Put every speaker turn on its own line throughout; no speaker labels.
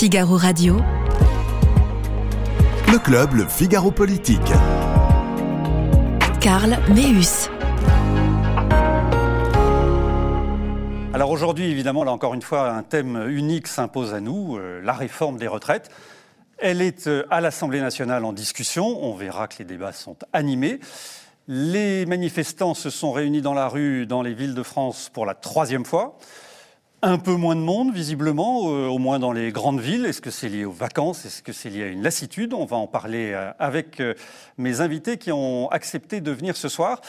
Figaro Radio.
Le club, le Figaro Politique.
Karl Meus.
Alors aujourd'hui, évidemment, là encore une fois, un thème unique s'impose à nous, euh, la réforme des retraites. Elle est euh, à l'Assemblée nationale en discussion. On verra que les débats sont animés. Les manifestants se sont réunis dans la rue dans les villes de France pour la troisième fois. Un peu moins de monde, visiblement, euh, au moins dans les grandes villes. Est-ce que c'est lié aux vacances? Est-ce que c'est lié à une lassitude? On va en parler euh, avec euh, mes invités qui ont accepté de venir ce soir.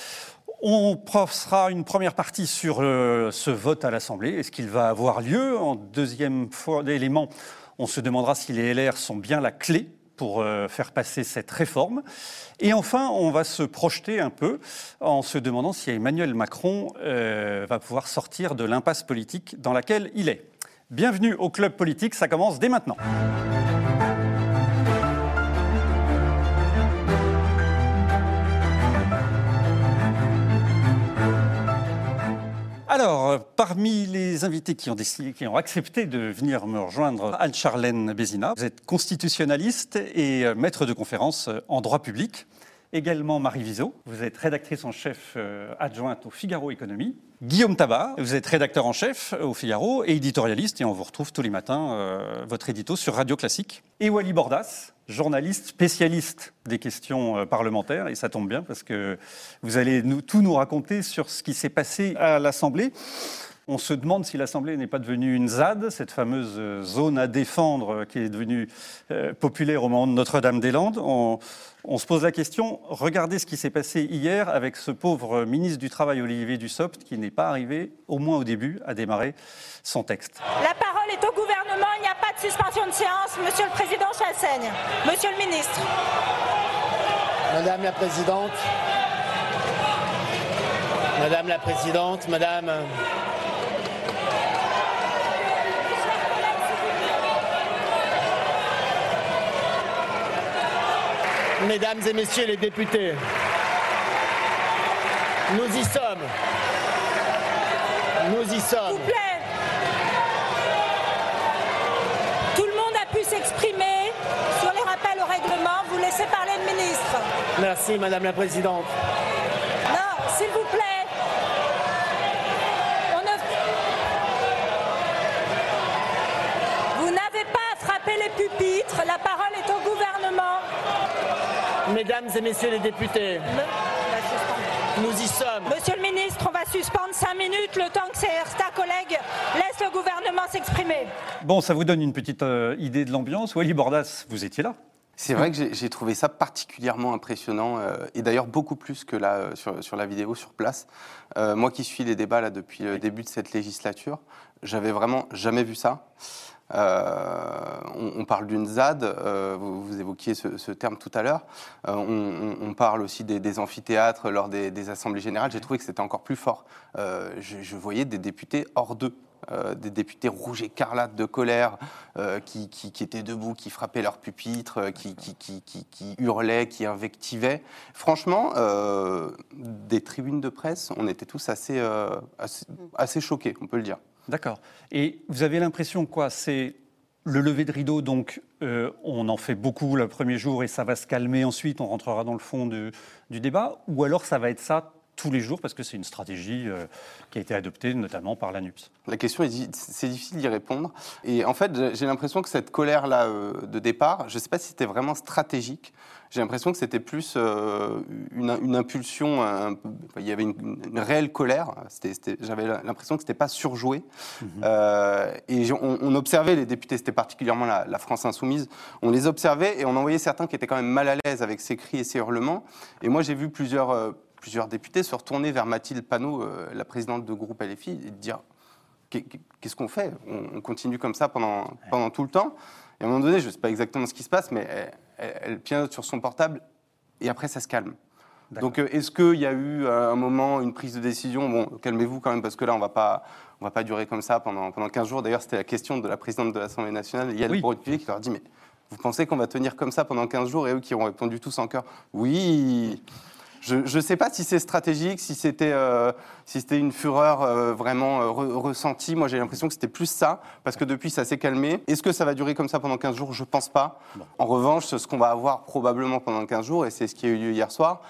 On fera une première partie sur ce vote à l'Assemblée. Est-ce qu'il va avoir lieu? En deuxième élément, on se demandera si les LR sont bien la clé pour euh, faire passer cette réforme. Et enfin, on va se projeter un peu en se demandant si Emmanuel Macron euh, va pouvoir sortir de l'impasse politique dans laquelle il est. Bienvenue au club politique, ça commence dès maintenant. Alors, euh, parmi les invités qui ont, accepté de venir me rejoindre, Anne-Charlène Bézina, vous êtes constitutionnaliste et euh, maître de conférence euh, en droit public. Également Marie Viseau, vous êtes rédactrice en chef adjointe au Figaro Économie. Guillaume Tabar, vous êtes rédacteur en chef au Figaro et éditorialiste, et on vous retrouve tous les matins, votre édito sur Radio Classique. Et Wally Bordas, journaliste spécialiste des questions euh, parlementaires, et ça tombe bien parce que vous allez nous, tout nous raconter sur ce qui s'est passé à l'Assemblée. On se demande si l'Assemblée n'est pas devenue une ZAD, cette fameuse euh, zone à défendre euh, qui est devenue populaire au moment de Notre-Dame-des-Landes. On, on, se pose la question, regardez ce qui s'est passé hier avec ce pauvre ministre du Travail, Olivier Dussopt, qui n'est pas arrivé, au moins au début, à démarrer son texte.
La parole est au gouvernement, suspension de séance. Monsieur le Président Chassaigne, Monsieur le Ministre.
Madame la Présidente, Madame la Présidente, Madame... Mesdames et Messieurs les députés, nous y sommes. Nous y sommes.
S'il vous plaît. Tout le monde a pu s'exprimer sur les rappels au règlement. Vous laissez parler le ministre.
Merci, Madame la Présidente.
Non, s'il vous plaît. On ne... Vous n'avez pas à frapper les pupitres. La parole est au gouvernement.
Mesdames et Messieurs les députés, nous y sommes.
Monsieur le ministre, on va suspendre cinq minutes le temps que certains collègues laissent le gouvernement s'exprimer.
Bon, ça vous donne une petite euh, idée de l'ambiance. Wally Bordas, vous étiez là?
C'est vrai que j'ai trouvé ça particulièrement impressionnant euh, et d'ailleurs beaucoup plus que là euh, sur, sur, la vidéo sur place. Euh, moi qui suis les débats là depuis le début de cette législature, j'avais vraiment jamais vu ça. Euh, on, on, parle d'une ZAD, euh, vous, vous, évoquiez ce, ce, terme tout à l'heure. Euh, on, on, parle aussi des, des amphithéâtres lors des, des assemblées générales. J'ai trouvé que c'était encore plus fort. Je, je, voyais des députés hors d'eux. Des députés rouges écarlates de colère qui, qui, qui, étaient debout, qui frappaient leur pupitre, qui, qui, hurlaient, qui invectivaient. Franchement, des tribunes de presse, on était tous assez, assez, assez choqués, on peut le dire.
D'accord. Et vous avez l'impression quoi? C'est le lever de rideau, donc euh, on en fait beaucoup le premier jour et ça va se calmer ensuite, on rentrera dans le fond du, du débat, ou alors ça va être ça tous les jours parce que c'est une stratégie euh, qui a été adoptée notamment par l'ANUPS
La question, c'est difficile d'y répondre. Et en fait, j'ai l'impression que cette colère-là euh, de départ, je ne sais pas si c'était vraiment stratégique. J'ai l'impression que c'était plus euh, une, une, impulsion, un, il y avait une, une réelle colère. J'avais l'impression que ce n'était pas surjoué. Mmh. Euh, et on, on, observait les députés, c'était particulièrement la, la, France insoumise, on les observait et on en voyait certains qui étaient quand même mal à l'aise avec ces cris et ces hurlements. Et moi, j'ai vu plusieurs... Euh, plusieurs députés se retourner vers Mathilde Panot, la présidente de groupe LFI, et dire qu'est-ce qu'on fait? On, on, continue comme ça pendant, pendant tout le temps. Et à un moment donné, je ne sais pas exactement ce qui se passe, mais elle, elle, pianote sur son portable et après ça se calme. Donc euh, est-ce qu'il y a eu à un moment une prise de décision? Bon, calmez-vous quand même parce que là, on ne va pas durer comme ça pendant, pendant 15 jours. D'ailleurs, c'était la question de la présidente de l'Assemblée nationale, Yann oui. Brodier, qui leur a dit, mais vous pensez qu'on va tenir comme ça pendant 15 jours? Et eux qui ont répondu tous en cœur, oui Je ne sais pas si c'est stratégique, si c'était euh, si une fureur euh, vraiment euh, re- ressentie. Moi, j'ai l'impression que c'était plus ça, parce que depuis, ça s'est calmé. Est-ce que ça va durer comme ça pendant 15 jours? Je pense pas. En revanche, ce qu'on va avoir probablement pendant 15 jours, et c'est ce qui a eu lieu hier soir,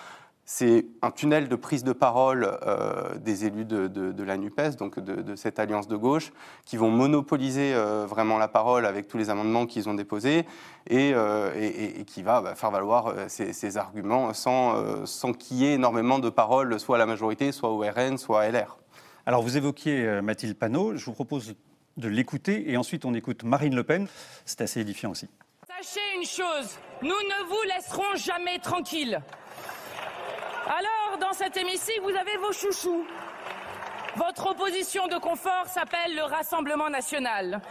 c'est un tunnel de prise de parole euh, des élus de, de- de la NUPES, donc de, de cette alliance de gauche, qui vont monopoliser euh, vraiment la parole avec tous les amendements qu'ils ont déposés et, euh, et- et- et qui va bah, faire valoir ces, ces arguments sans, euh, sans qu'il y ait énormément de paroles, soit à la majorité, soit au RN, soit à LR.
Alors, vous évoquiez Mathilde Panot. Je vous propose de l'écouter et ensuite on écoute Marine Le Pen. C'est assez édifiant aussi.
Sachez une chose, nous ne vous laisserons jamais tranquille. Alors, dans cet hémicycle, vous avez vos chouchous. Votre opposition de confort s'appelle le Rassemblement national.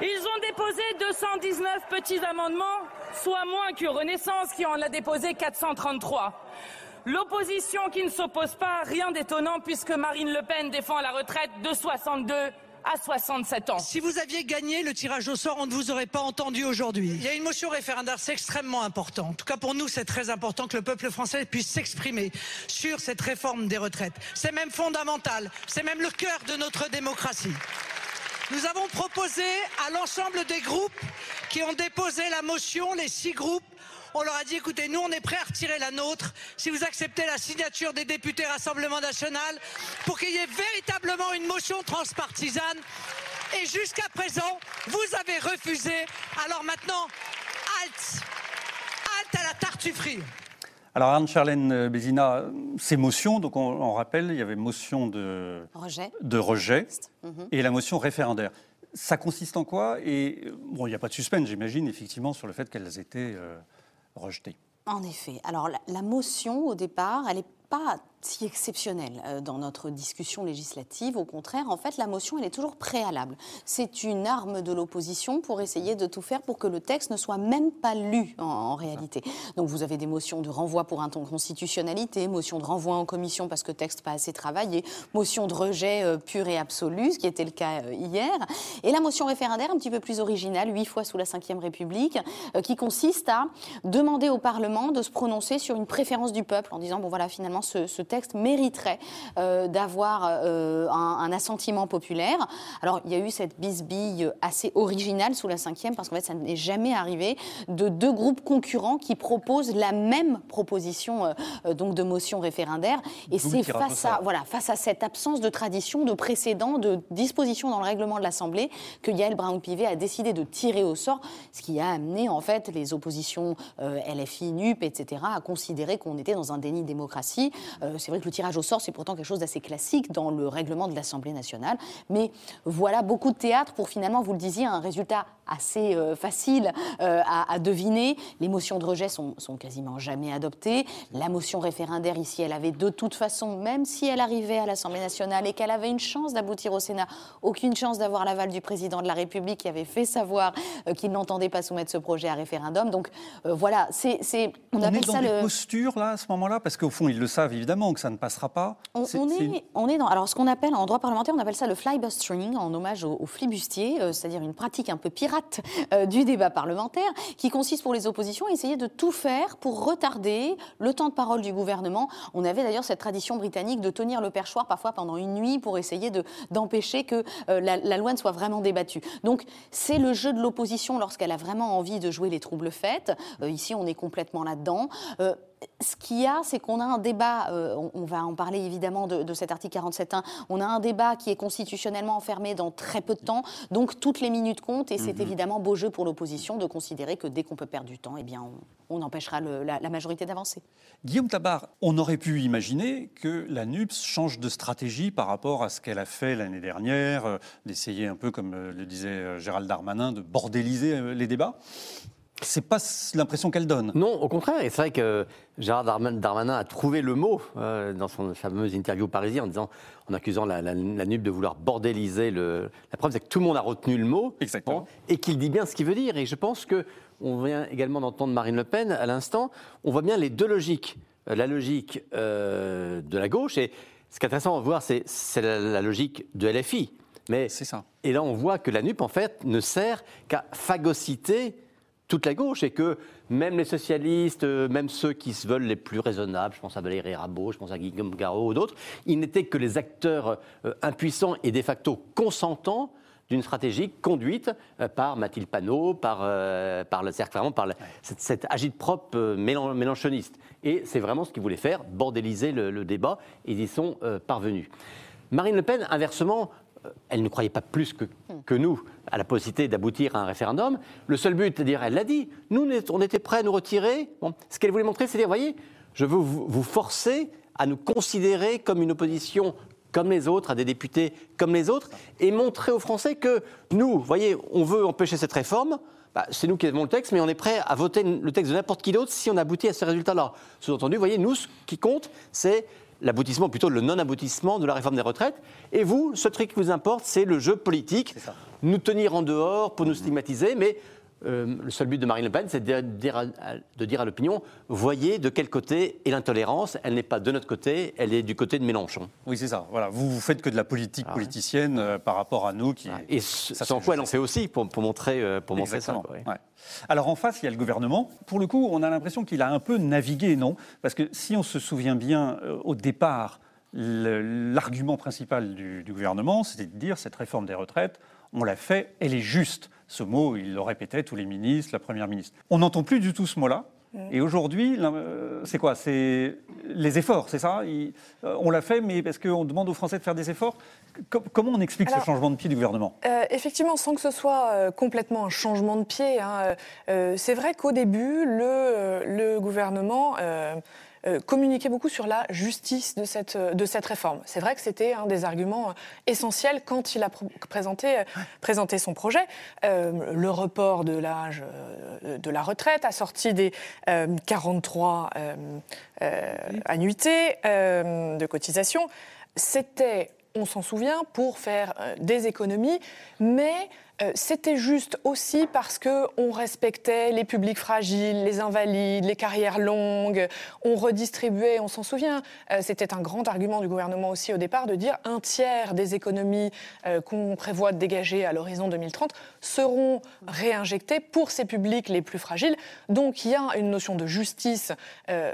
Ils ont déposé 219 petits amendements, soit moins que Renaissance qui en a déposé 433. L'opposition qui ne s'oppose pas, rien d'étonnant puisque Marine Le Pen défend la retraite de 62 à 67 ans.
Si vous aviez gagné le tirage au sort, on ne vous aurait pas entendu aujourd'hui. Il y a une motion référendaire, c'est extrêmement important. En tout cas, pour nous, c'est très important que le peuple français puisse s'exprimer sur cette réforme des retraites. C'est même fondamental. C'est même le cœur de notre démocratie. Nous avons proposé à l'ensemble des groupes qui ont déposé la motion, les six groupes, on leur a dit, écoutez, nous, on est prêts à retirer la nôtre si vous acceptez la signature des députés Rassemblement National pour qu'il y ait véritablement une motion transpartisane. Et jusqu'à présent, vous avez refusé. Alors maintenant, halte Halte à la tartufferie
Alors, Anne-Charlène Bézina, ces motions, donc on, on rappelle, il y avait motion de,
Rejet.
de rejet
Mhm.
et la motion référendaire. Ça consiste en quoi? Et euh, bon, il n'y a pas de suspense, j'imagine, effectivement, sur le fait qu'elles étaient euh,
En effet. Alors la motion, au départ, elle n'est pas si exceptionnelle euh, dans notre discussion législative. Au contraire, en fait, la motion, elle est toujours préalable. C'est une arme de l'opposition pour essayer de tout faire pour que le texte ne soit même pas lu en, réalité. Donc vous avez des motions de renvoi pour inconstitutionnalité, motion de renvoi en commission parce que texte pas assez travaillé, motion de rejet euh, pur et absolu, ce qui était le cas euh, hier, et la motion référendaire un petit peu plus originale, huit fois sous la Ve République, euh, qui consiste à demander au Parlement de se prononcer sur une préférence du peuple en disant bon voilà finalement ce texte mériterait euh, d'avoir euh, un, un assentiment populaire. Alors il y a eu cette bisbille assez originale sous la Ve parce qu'en fait ça n'est jamais arrivé de deux groupes concurrents qui proposent la même proposition euh, donc de motion référendaire et c'est face à voilà face à cette absence de tradition, de précédent, de disposition dans le règlement de l'Assemblée que Yael Brown-Pivet a décidé de tirer au sort, ce qui a amené en fait les oppositions LFI, NUP, etc. à considérer qu'on était dans un déni de démocratie. Euh, c'est vrai que le tirage au sort, c'est pourtant quelque chose d'assez classique dans le règlement de l'Assemblée nationale. Mais voilà beaucoup de théâtre pour finalement, vous le disiez, un résultat assez euh, facile euh, à, à deviner. Les motions de rejet sont, sont quasiment jamais adoptées. La motion référendaire ici, elle avait de toute façon, même si elle arrivait à l'Assemblée nationale et qu'elle avait une chance d'aboutir au Sénat, aucune chance d'avoir l'aval du président de la République qui avait fait savoir euh, qu'il n'entendait pas soumettre ce projet à référendum. Donc voilà, c'est, c'est- on,
On,
appelle
est dans
ça
des
le.
postures, là, à ce moment-là Parce qu'au fond, ils le savent, évidemment, que ça ne passera pas.
On, est, on est dans alors ce qu'on appelle en droit parlementaire, on appelle ça le flybustering en hommage au, au flibustier, euh, c'est-à-dire une pratique un peu pirate euh, du débat parlementaire qui consiste pour les oppositions à essayer de tout faire pour retarder le temps de parole du gouvernement. On avait d'ailleurs cette tradition britannique de tenir le perchoir parfois pendant une nuit pour essayer de d'empêcher que euh, la, la loi ne soit vraiment débattue. Donc c'est le jeu de l'opposition lorsqu'elle a vraiment envie de jouer les troubles faites. Euh, ici on est complètement là-dedans. Euh, ce qu'il y a, c'est qu'on a un débat, euh, on, on va en parler évidemment de, de cet article 47.1, on a un débat qui est constitutionnellement enfermé dans très peu de temps, donc toutes les minutes comptent, et c'est évidemment beau jeu pour l'opposition de considérer que dès qu'on peut perdre du temps, eh bien, on, on empêchera le- la, la majorité d'avancer.
Guillaume Tabar, on aurait pu imaginer que la NUPS change de stratégie par rapport à ce qu'elle a fait l'année dernière, euh, d'essayer un peu, comme euh, le disait Gérald Darmanin, de bordéliser les débats. C'est pas l'impression qu'elle donne.
Non, au contraire. Et c'est vrai que Gérard Darman- Darmanin a trouvé le mot euh, dans son fameuse interview parisien en disant, en accusant la, la, la NUP de vouloir bordéliser le. La preuve, c'est que tout le monde a retenu le mot.
Exactement.
Et qu'il dit bien ce qu'il veut dire. Et je pense que on vient également d'entendre Marine Le Pen à l'instant. On voit bien les deux logiques. Euh, La logique euh, de la gauche et ce qui est intéressant à voir, c'est c'est la, la logique de LFI. Mais
C'est ça.
et là, on voit que la NUP, en fait, ne sert qu'à phagocyter toute la gauche et que même les socialistes, euh, même ceux qui se veulent les plus raisonnables, je pense à Valérie Rabault, je pense à Guillaume Garot ou d'autres, ils n'étaient que les acteurs euh, impuissants et de facto consentants d'une stratégie conduite euh, par Mathilde Panot, par, euh, par le vraiment par la- cette, cette agite-propre euh, mélan- mélanchoniste. Et c'est vraiment ce qu'ils voulaient faire, bordéliser le, le débat, et ils y sont euh, parvenus. Marine Le Pen, inversement, elle ne croyait pas plus que, que nous à la possibilité d'aboutir à un référendum. Le seul but, c'est-à-dire, elle l'a dit, nous, on était prêts à nous retirer. Bon, ce qu'elle voulait montrer, c'est dire, voyez, je veux vous, vous forcer à nous considérer comme une opposition comme les autres, à des députés comme les autres, et montrer aux Français que nous, voyez, on veut empêcher cette réforme. bah, c'est nous qui avons le texte, mais on est prêt à voter le texte de n'importe qui d'autre si on aboutit à ce résultat-là. Sous-entendu, vous voyez, nous, ce qui compte, c'est l'aboutissement, plutôt le non-aboutissement de la réforme des retraites. Et vous, ce truc qui vous importe, c'est le jeu politique, nous tenir en dehors pour nous stigmatiser, mais euh, le seul but de Marine Le Pen, c'est de dire à, l'opinion, voyez de quel côté est l'intolérance, elle n'est pas de notre côté, elle est du côté de Mélenchon.
Oui, c'est ça. Voilà, vous vous faites que de la politique politicienne euh, par rapport à nous qui.
Et ce-
Ça,
sans quoi elle en fait aussi, pour, pour montrer, euh, pour montrer ça. Ouais.
ouais. Alors en face, il y a le gouvernement. Pour le coup, on a l'impression qu'il a un peu navigué, non? Parce que si on se souvient bien, au départ, l'argument principal du, du gouvernement, c'était de dire cette réforme des retraites, on l'a fait, elle est juste. Ce mot, il le répétait tous les ministres, la première ministre. On n'entend plus du tout ce mot-là. Et aujourd'hui, euh, c'est quoi? C'est les efforts, c'est ça? Il- euh, On l'a fait, mais parce qu'on demande aux Français de faire des efforts. Co- comment on explique
Alors-
ce changement de pied du gouvernement?
Euh, effectivement, sans que ce soit euh, complètement un changement de pied, hein, euh, c'est vrai qu'au début, le, le gouvernement euh, communiquait beaucoup sur la justice de cette, euh, de cette réforme. C'est vrai que c'était un des arguments euh, essentiels quand il a pr- présenté, euh, présenté son projet. Euh, le report de l'âge de la retraite, assorti des euh, 43 euh, euh, annuités de cotisation, c'était on s'en souvient, pour faire des économies, mais euh, c'était juste aussi parce que on respectait les publics fragiles, les invalides, les carrières longues, on redistribuait, on s'en souvient. Euh, c'était un grand argument du gouvernement aussi au départ de dire un tiers des économies euh, qu'on prévoit de dégager à l'horizon 2030 seront réinjectées pour ces publics les plus fragiles. Donc il y a une notion de justice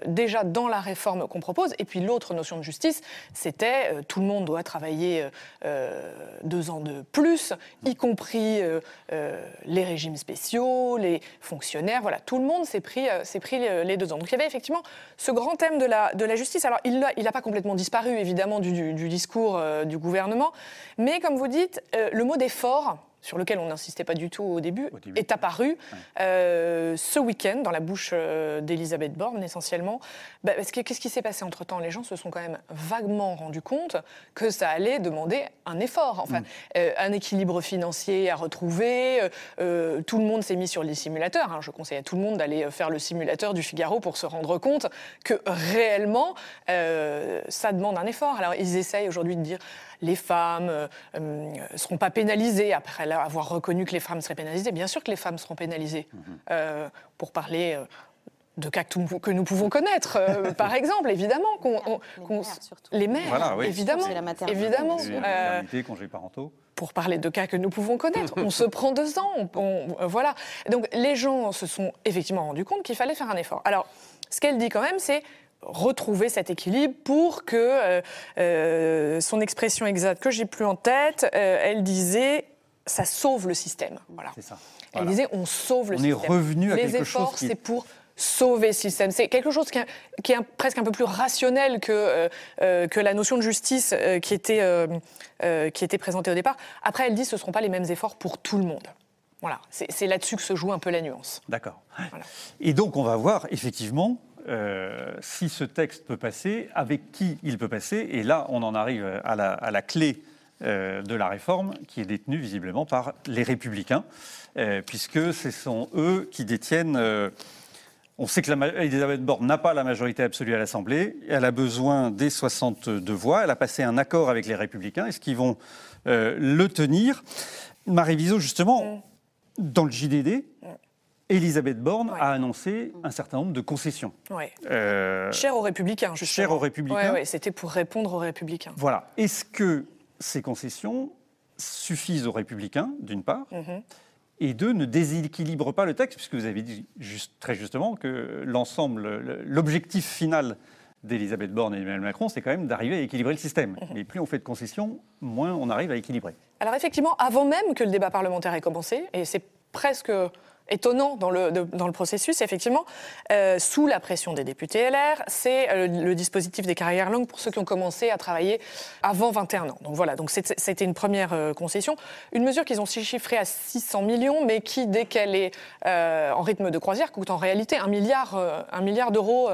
déjà dans la réforme qu'on propose. Et puis l'autre notion de justice, c'était tout le monde doit travailler deux ans de plus, y compris euh, euh, les régimes spéciaux, les fonctionnaires. Voilà, tout le monde s'est pris, euh, pris les, deux ans. Donc il y avait effectivement ce grand thème de la, de la justice. Alors il n'a pas complètement disparu évidemment du, discours du gouvernement, mais comme vous dites, le mot d'effort sur lequel on n'insistait pas du tout au début, est apparu euh, ce week-end dans la bouche euh, d'Elisabeth Borne essentiellement. Bah, parce que qu'est-ce qui s'est passé entre-temps? Les gens se sont quand même vaguement rendus compte que ça allait demander un effort, enfin, euh, un équilibre financier à retrouver. euh, tout le monde s'est mis sur les simulateurs. hein. Je conseille à tout le monde d'aller faire le simulateur du Figaro pour se rendre compte que réellement, ça demande un effort. Alors ils essayent aujourd'hui de dire les femmes ne seront pas pénalisées après avoir reconnu que les femmes seraient pénalisées. Bien sûr que les femmes seront pénalisées. Euh, pour parler euh, de cas que, nous pouvons connaître, euh, par exemple, évidemment. qu'on- qu'on- les mères,
Voilà, oui.
évidemment.
C'est la maternité.
évidemment.
Les
Euh,
maternités, congés parentaux.
pour parler de cas que nous pouvons connaître. On se prend deux ans, on- on- euh, voilà. Donc les gens se sont effectivement rendus compte qu'il fallait faire un effort. Alors, ce qu'elle dit quand même, c'est retrouver cet équilibre pour que euh, euh, son expression exacte que j'ai plus en tête, euh, elle disait ça sauve le système. Voilà. Elle disait on sauve le
On est
système.
revenu à
Les
quelque chose
efforts,
qui-
c'est pour sauver le système. C'est quelque chose qui est, qui est un- presque un peu plus rationnel que, euh, que la notion de justice qui, était, qui était présentée au départ. Après, elle dit ce ne seront pas les mêmes efforts pour tout le monde. Voilà, c'est c'est là-dessus que se joue un peu la nuance.
D'accord.
Voilà.
Et donc, on va voir effectivement euh, si ce texte peut passer, avec qui il peut passer. Et là, on en arrive à la, à la clé euh, de la réforme, qui est détenue visiblement par les Républicains, euh, puisque ce sont eux qui détiennent. on sait que la Elisabeth Borne n'a pas la majorité absolue à l'Assemblée. Elle a besoin des 62 voix. Elle a passé un accord avec les Républicains. Est-ce qu'ils vont le tenir? Marie Viseau, justement, dans le JDD, Elisabeth Borne
Ouais.
a annoncé un certain nombre de concessions.
Ouais.
Euh,
Cher aux Républicains, justement.
Cher aux Républicains.
Ouais, C'était pour répondre aux Républicains.
Voilà. Est-ce que ces concessions suffisent aux Républicains, d'une part
Mhm.
et deux, ne déséquilibre pas le texte, puisque vous avez dit juste, très justement que l'ensemble, le- l'objectif final d'Elisabeth Borne et Emmanuel Macron, c'est quand même d'arriver à équilibrer le système. Et plus on fait de concessions, moins on arrive à équilibrer.
Alors effectivement, avant même que le débat parlementaire ait commencé, et c'est presque étonnant dans le, dans le processus, effectivement, euh, sous la pression des députés LR, c'est euh, le dispositif des carrières longues pour ceux qui ont commencé à travailler avant 21 ans. Donc voilà, donc c'était une première euh, concession. Une mesure qu'ils ont chiffrée à 600 millions, mais qui, dès qu'elle est en rythme de croisière, coûte en réalité un milliard, un milliard d'euros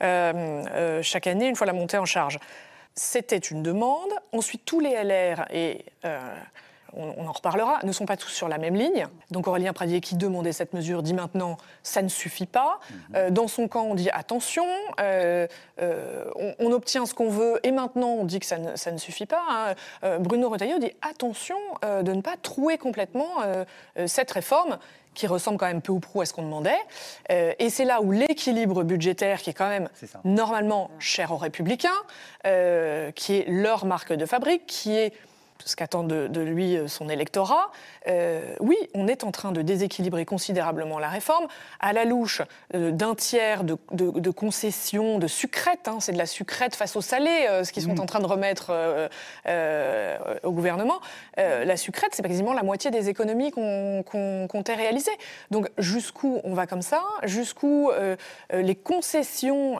chaque année, une fois la montée en charge. C'était une demande. Ensuite, tous les LR, et on, on en reparlera, ne sont pas tous sur la même ligne. Donc Aurélien Pradier, qui demandait cette mesure, dit maintenant ça ne suffit pas. Euh, dans son camp, on dit attention, euh, euh, on, on obtient ce qu'on veut, et maintenant on dit que ça ne, ça ne suffit pas. hein. Euh, Bruno Retailleau dit attention de ne pas trouer complètement cette réforme qui ressemble quand même peu ou prou à ce qu'on demandait. Euh, et c'est là où l'équilibre budgétaire, qui est quand même normalement cher aux républicains, euh, qui est leur marque de fabrique, qui est ce qu'attend de, de lui euh, son électorat. Euh, oui, on est en train de déséquilibrer considérablement la réforme. À la louche euh, d'un tiers de, de- de concessions, de sucrètes, hein, c'est de la sucrète face au salé, euh, ce qu'ils sont en train de remettre au gouvernement. La sucrète, c'est quasiment la moitié des économies qu'on qu'on comptait réaliser. Donc jusqu'où on va comme ça? Jusqu'où les concessions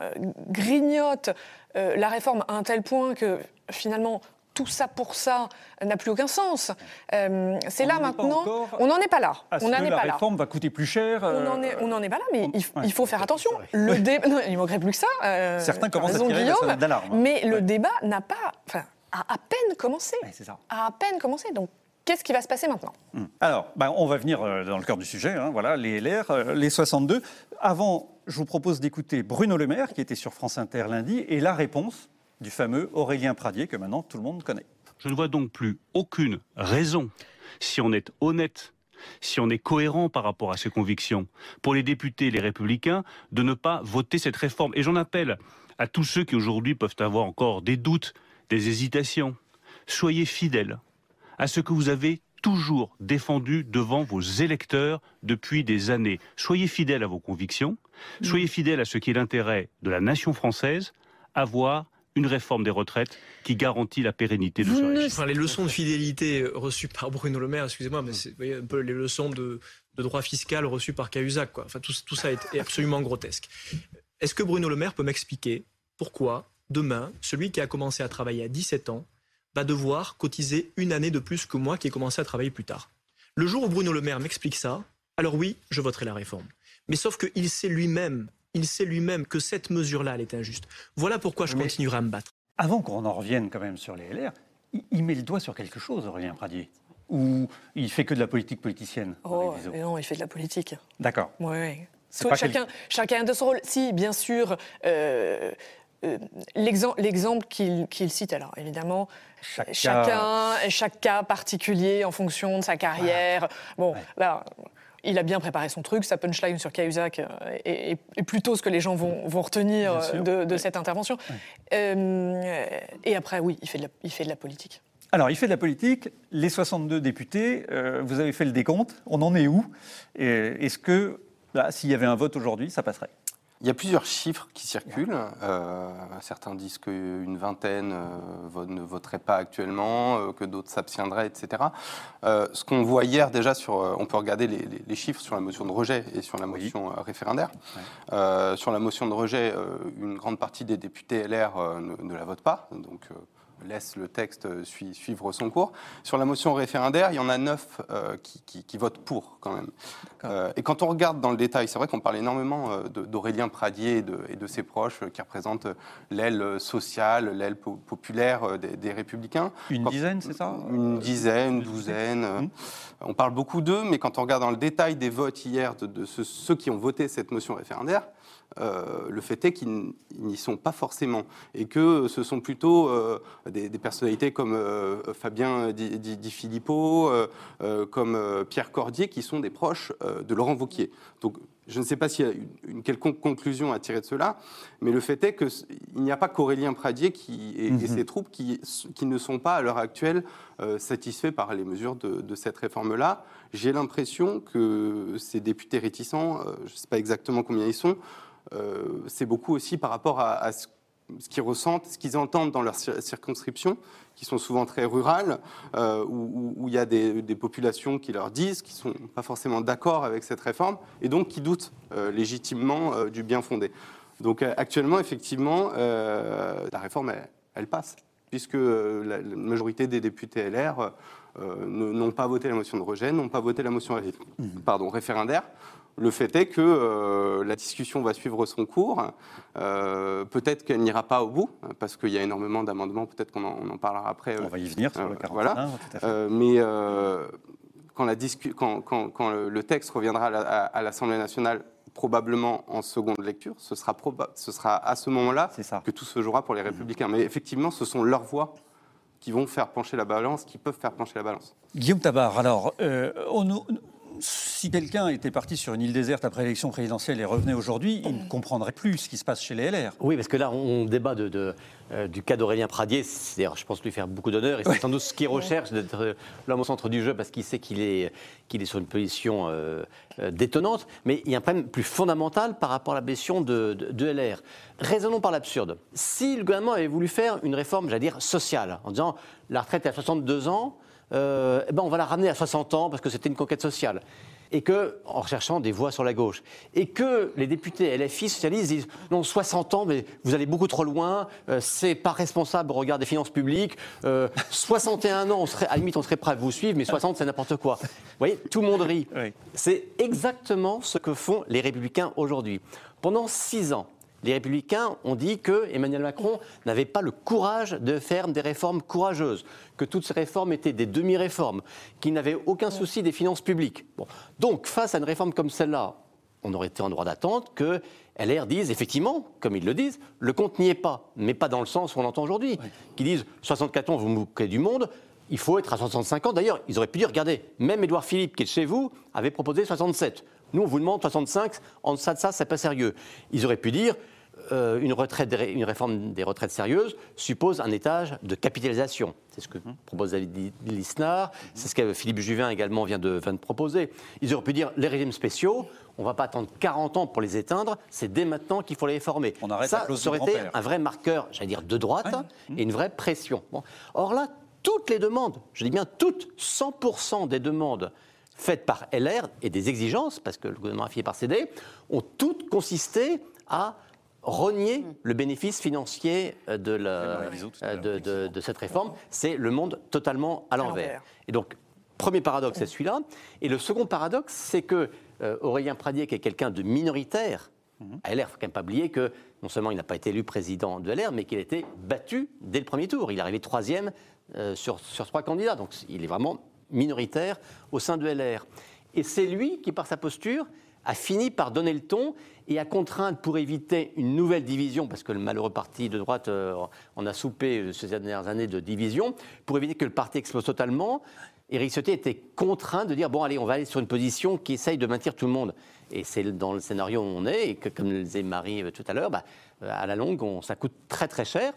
grignotent la réforme à un tel point que finalement tout ça pour ça n'a plus aucun sens. Euh, c'est là maintenant. On n'en est pas là. On n'en est
la
pas là.
réforme va coûter plus cher.
On
euh,
n'en on n'en est pas là, mais il,
ouais.
il faut faire attention. Le dé- non, il manquerait plus que ça. euh,
Certains commencent à tirer la d'alarme. hein.
Mais le débat n'a pas, enfin, a à peine commencé.
Ouais, c'est ça.
A à peine commencé. Donc, qu'est-ce qui va se passer maintenant?
Hmm. Alors, ben, on va venir euh, dans le cœur du sujet, hein, voilà, les LR, euh, les 62. Avant, je vous propose d'écouter Bruno Le Maire, qui était sur France Inter lundi, et la réponse du fameux Aurélien Pradier, que maintenant tout le monde connaît.
Je ne vois donc plus aucune raison, si on est honnête, si on est cohérent par rapport à ses convictions, pour les députés, les républicains, de ne pas voter cette réforme. Et j'en appelle à tous ceux qui aujourd'hui peuvent avoir encore des doutes, des hésitations. Soyez fidèles à ce que vous avez toujours défendu devant vos électeurs depuis des années. Soyez fidèles à vos convictions, soyez fidèles à ce qui est l'intérêt de la nation française, avoir une réforme des retraites qui garantit la pérennité de ce régime.
Enfin, les leçons de fidélité reçues par Bruno Le Maire, excusez-moi, mais c'est vous voyez, un peu les leçons de, de droit fiscal reçues par Cahuzac. Quoi. Enfin, tout, tout ça est, est absolument grotesque. Est-ce que Bruno Le Maire peut m'expliquer pourquoi, demain, celui qui a commencé à travailler à 17 ans va devoir cotiser une année de plus que moi qui ai commencé à travailler plus tard? Le jour où Bruno Le Maire m'explique ça, alors oui, je voterai la réforme. Mais sauf qu'il sait lui-même, il sait lui-même que cette mesure-là, elle est injuste. Voilà pourquoi je
Mais-
continuerai à me battre.
Avant qu'on en revienne quand même sur les LR, il, met le doigt sur quelque chose, Aurélien Pradier, ou il fait que de la politique politicienne
Oh, mais non, il fait de la politique.
D'accord. C'est
Tout-
pas
chacun, chacun a son rôle. Si, bien sûr, euh, euh, l'exem- l'exemple qu'il cite, alors évidemment,
Chaque cas-
chacun, chaque cas particulier en fonction de sa carrière. Bon, là, il a bien préparé son truc, sa punchline sur Cahuzac euh, est, plutôt ce que les gens vont, vont retenir
sûr.
de, de cette intervention. Euh, et après, oui, il fait de la, il fait de la politique.
Alors, il fait de la politique. Les 62 députés, euh, vous avez fait le décompte. On en est où? Est-ce que, là, s'il y avait un vote aujourd'hui, ça passerait?
Il y a plusieurs chiffres qui circulent. Euh, certains disent qu'une vingtaine euh, ne voterait pas actuellement, euh, que d'autres s'abstiendraient, etc. Ce qu'on voit hier déjà sur, on peut regarder les, les- les chiffres sur la motion de rejet et sur la motion référendaire. Sur la motion de rejet, une grande partie des députés LR ne, ne la votent pas, donc laisse le texte euh, sui- suivre son cours. Sur la motion référendaire, il y en a neuf euh, qui, qui- qui votent pour quand même. Euh, et quand on regarde dans le détail, c'est vrai qu'on parle énormément euh, d'Aurélien Pradier et de, et de ses proches qui représentent l'aile sociale, l'aile po- populaire des, des républicains.
Une
Quand-
dizaine, c'est ça
Une dizaine, une douzaine. euh, On parle beaucoup d'eux, mais quand on regarde dans le détail des votes hier de, de ceux, ceux qui ont voté cette motion référendaire, euh, le fait est qu'ils n'y sont pas forcément et que ce sont plutôt euh, des, personnalités comme euh, Fabien Di, Filippo, comme Pierre Cordier, qui sont des proches de Laurent Wauquiez. Donc, je ne sais pas s'il y a une, quelconque conclusion à tirer de cela, mais le fait est qu'il n'y a pas qu'Aurélien Pradier qui, et, et
Mhm.
ses troupes qui, qui ne sont pas à l'heure actuelle euh, satisfaits par les mesures de, de cette réforme-là. J'ai l'impression que ces députés réticents, euh, je ne sais pas exactement combien ils sont, euh, c'est beaucoup aussi par rapport à, à ce, ce qu'ils ressentent, ce qu'ils entendent dans leurs cir- circonscriptions, qui sont souvent très rurales, euh, où, il y a des, des populations qui leur disent qu'ils ne sont pas forcément d'accord avec cette réforme, et donc qui doutent euh, légitimement euh, du bien fondé. Donc actuellement, effectivement, la réforme, elle, elle passe, puisque la, la majorité des députés LR n'ont pas voté la motion de rejet, n'ont pas voté la motion ré- pardon, référendaire. Le fait est que euh, la discussion va suivre son cours. Euh, peut-être qu'elle n'ira pas au bout, parce qu'il y a énormément d'amendements. Peut-être qu'on en, on en parlera après.
On va y venir sur le 41,
Voilà.
tout à fait.
Euh, mais euh, quand, la discu- quand, quand- quand le, texte reviendra à la- à, à l'Assemblée nationale, probablement en seconde lecture, ce sera, ce sera à ce moment-là que tout se jouera pour les Républicains. Mais effectivement, ce sont leurs voix qui vont faire pencher la balance, qui peuvent faire pencher la balance.
Guillaume Tabar, alors, euh, on nous- si quelqu'un était parti sur une île déserte après l'élection présidentielle et revenait aujourd'hui, il ne comprendrait plus ce qui se passe chez les LR.
Oui, parce que là, on débat de, de, euh, du cas d'Aurélien Pradier. D'ailleurs, je pense lui faire beaucoup d'honneur. Et c'est sans doute ce qu'il recherche, d'être euh, l'homme au centre du jeu, parce qu'il sait qu'il est, qu'il est sur une position euh, euh, détonnante. Mais il y a un problème plus fondamental par rapport à la question de, de- de LR. Raisonnons par l'absurde. Si le gouvernement avait voulu faire une réforme, j'allais dire, sociale, en disant la retraite est à 62 ans, euh, eh ben on va la ramener à 60 ans parce que c'était une conquête sociale. Et que, en recherchant des voix sur la gauche, et que les députés LFI socialistes disent non, 60 ans, mais vous allez beaucoup trop loin, euh, c'est pas responsable au regard des finances publiques, euh, 61 ans, on serait, à la limite, on serait prêt à vous suivre, mais 60, c'est n'importe quoi. Vous voyez, tout le monde rit. C'est exactement ce que font les Républicains aujourd'hui. Pendant six ans, les Républicains ont dit que Emmanuel Macron n'avait pas le courage de faire des réformes courageuses, que toutes ces réformes étaient des demi-réformes, qu'il n'avait aucun souci des finances publiques. Bon. Donc, face à une réforme comme celle-là, on aurait été en droit d'attente que LR dise, effectivement, comme ils le disent, le compte n'y est pas, mais pas dans le sens où on l'entend aujourd'hui, qu'ils disent 64 ans, vous me bouquez du monde, il faut être à 65 ans. D'ailleurs, ils auraient pu dire, regardez, même Édouard Philippe, qui est de chez vous, avait proposé 67. Nous, on vous demande 65, en deçà de ça, c'est pas sérieux. Ils auraient pu dire, euh, une, retraite une réforme des retraites sérieuses suppose un étage de capitalisation. C'est ce que propose David Lisnard, c'est ce que Philippe Juvin également vient de, vient de proposer. Ils auraient pu dire les régimes spéciaux, on ne va pas attendre 40 ans pour les éteindre, c'est dès maintenant qu'il faut les réformer.
arrête la
Ça, ça aurait été un vrai marqueur, j'allais dire, de droite et une vraie pression. Bon. Or là, toutes les demandes, je dis bien toutes, 100% des demandes faites par LR et des exigences, parce que le gouvernement a fini par céder, ont toutes consisté à renier le bénéfice financier euh, de, la- euh, de, de- de cette réforme. C'est le monde totalement à l'envers.
l'envers.
Et donc, premier paradoxe, c'est celui-là. Et le second paradoxe, c'est que euh, Aurélien Pradier, qui est quelqu'un de minoritaire, à LR, il ne faut quand même pas oublier que non seulement il n'a pas été élu président de LR, mais qu'il a été battu dès le premier tour. Il est arrivé troisième euh, sur, sur trois candidats. Donc il est vraiment minoritaire au sein de LR. Et c'est lui qui, par sa posture, a fini par donner le ton et a contraint pour éviter une nouvelle division, parce que le malheureux parti de droite euh, en a soupé euh, ces dernières années de division, pour éviter que le parti explose totalement. Éric Ciotti était contraint de dire bon allez on va aller sur une position qui essaye de maintenir tout le monde et c'est dans le scénario où on est et que comme le disait Marie euh, tout à l'heure bah, à la longue on- ça coûte très très cher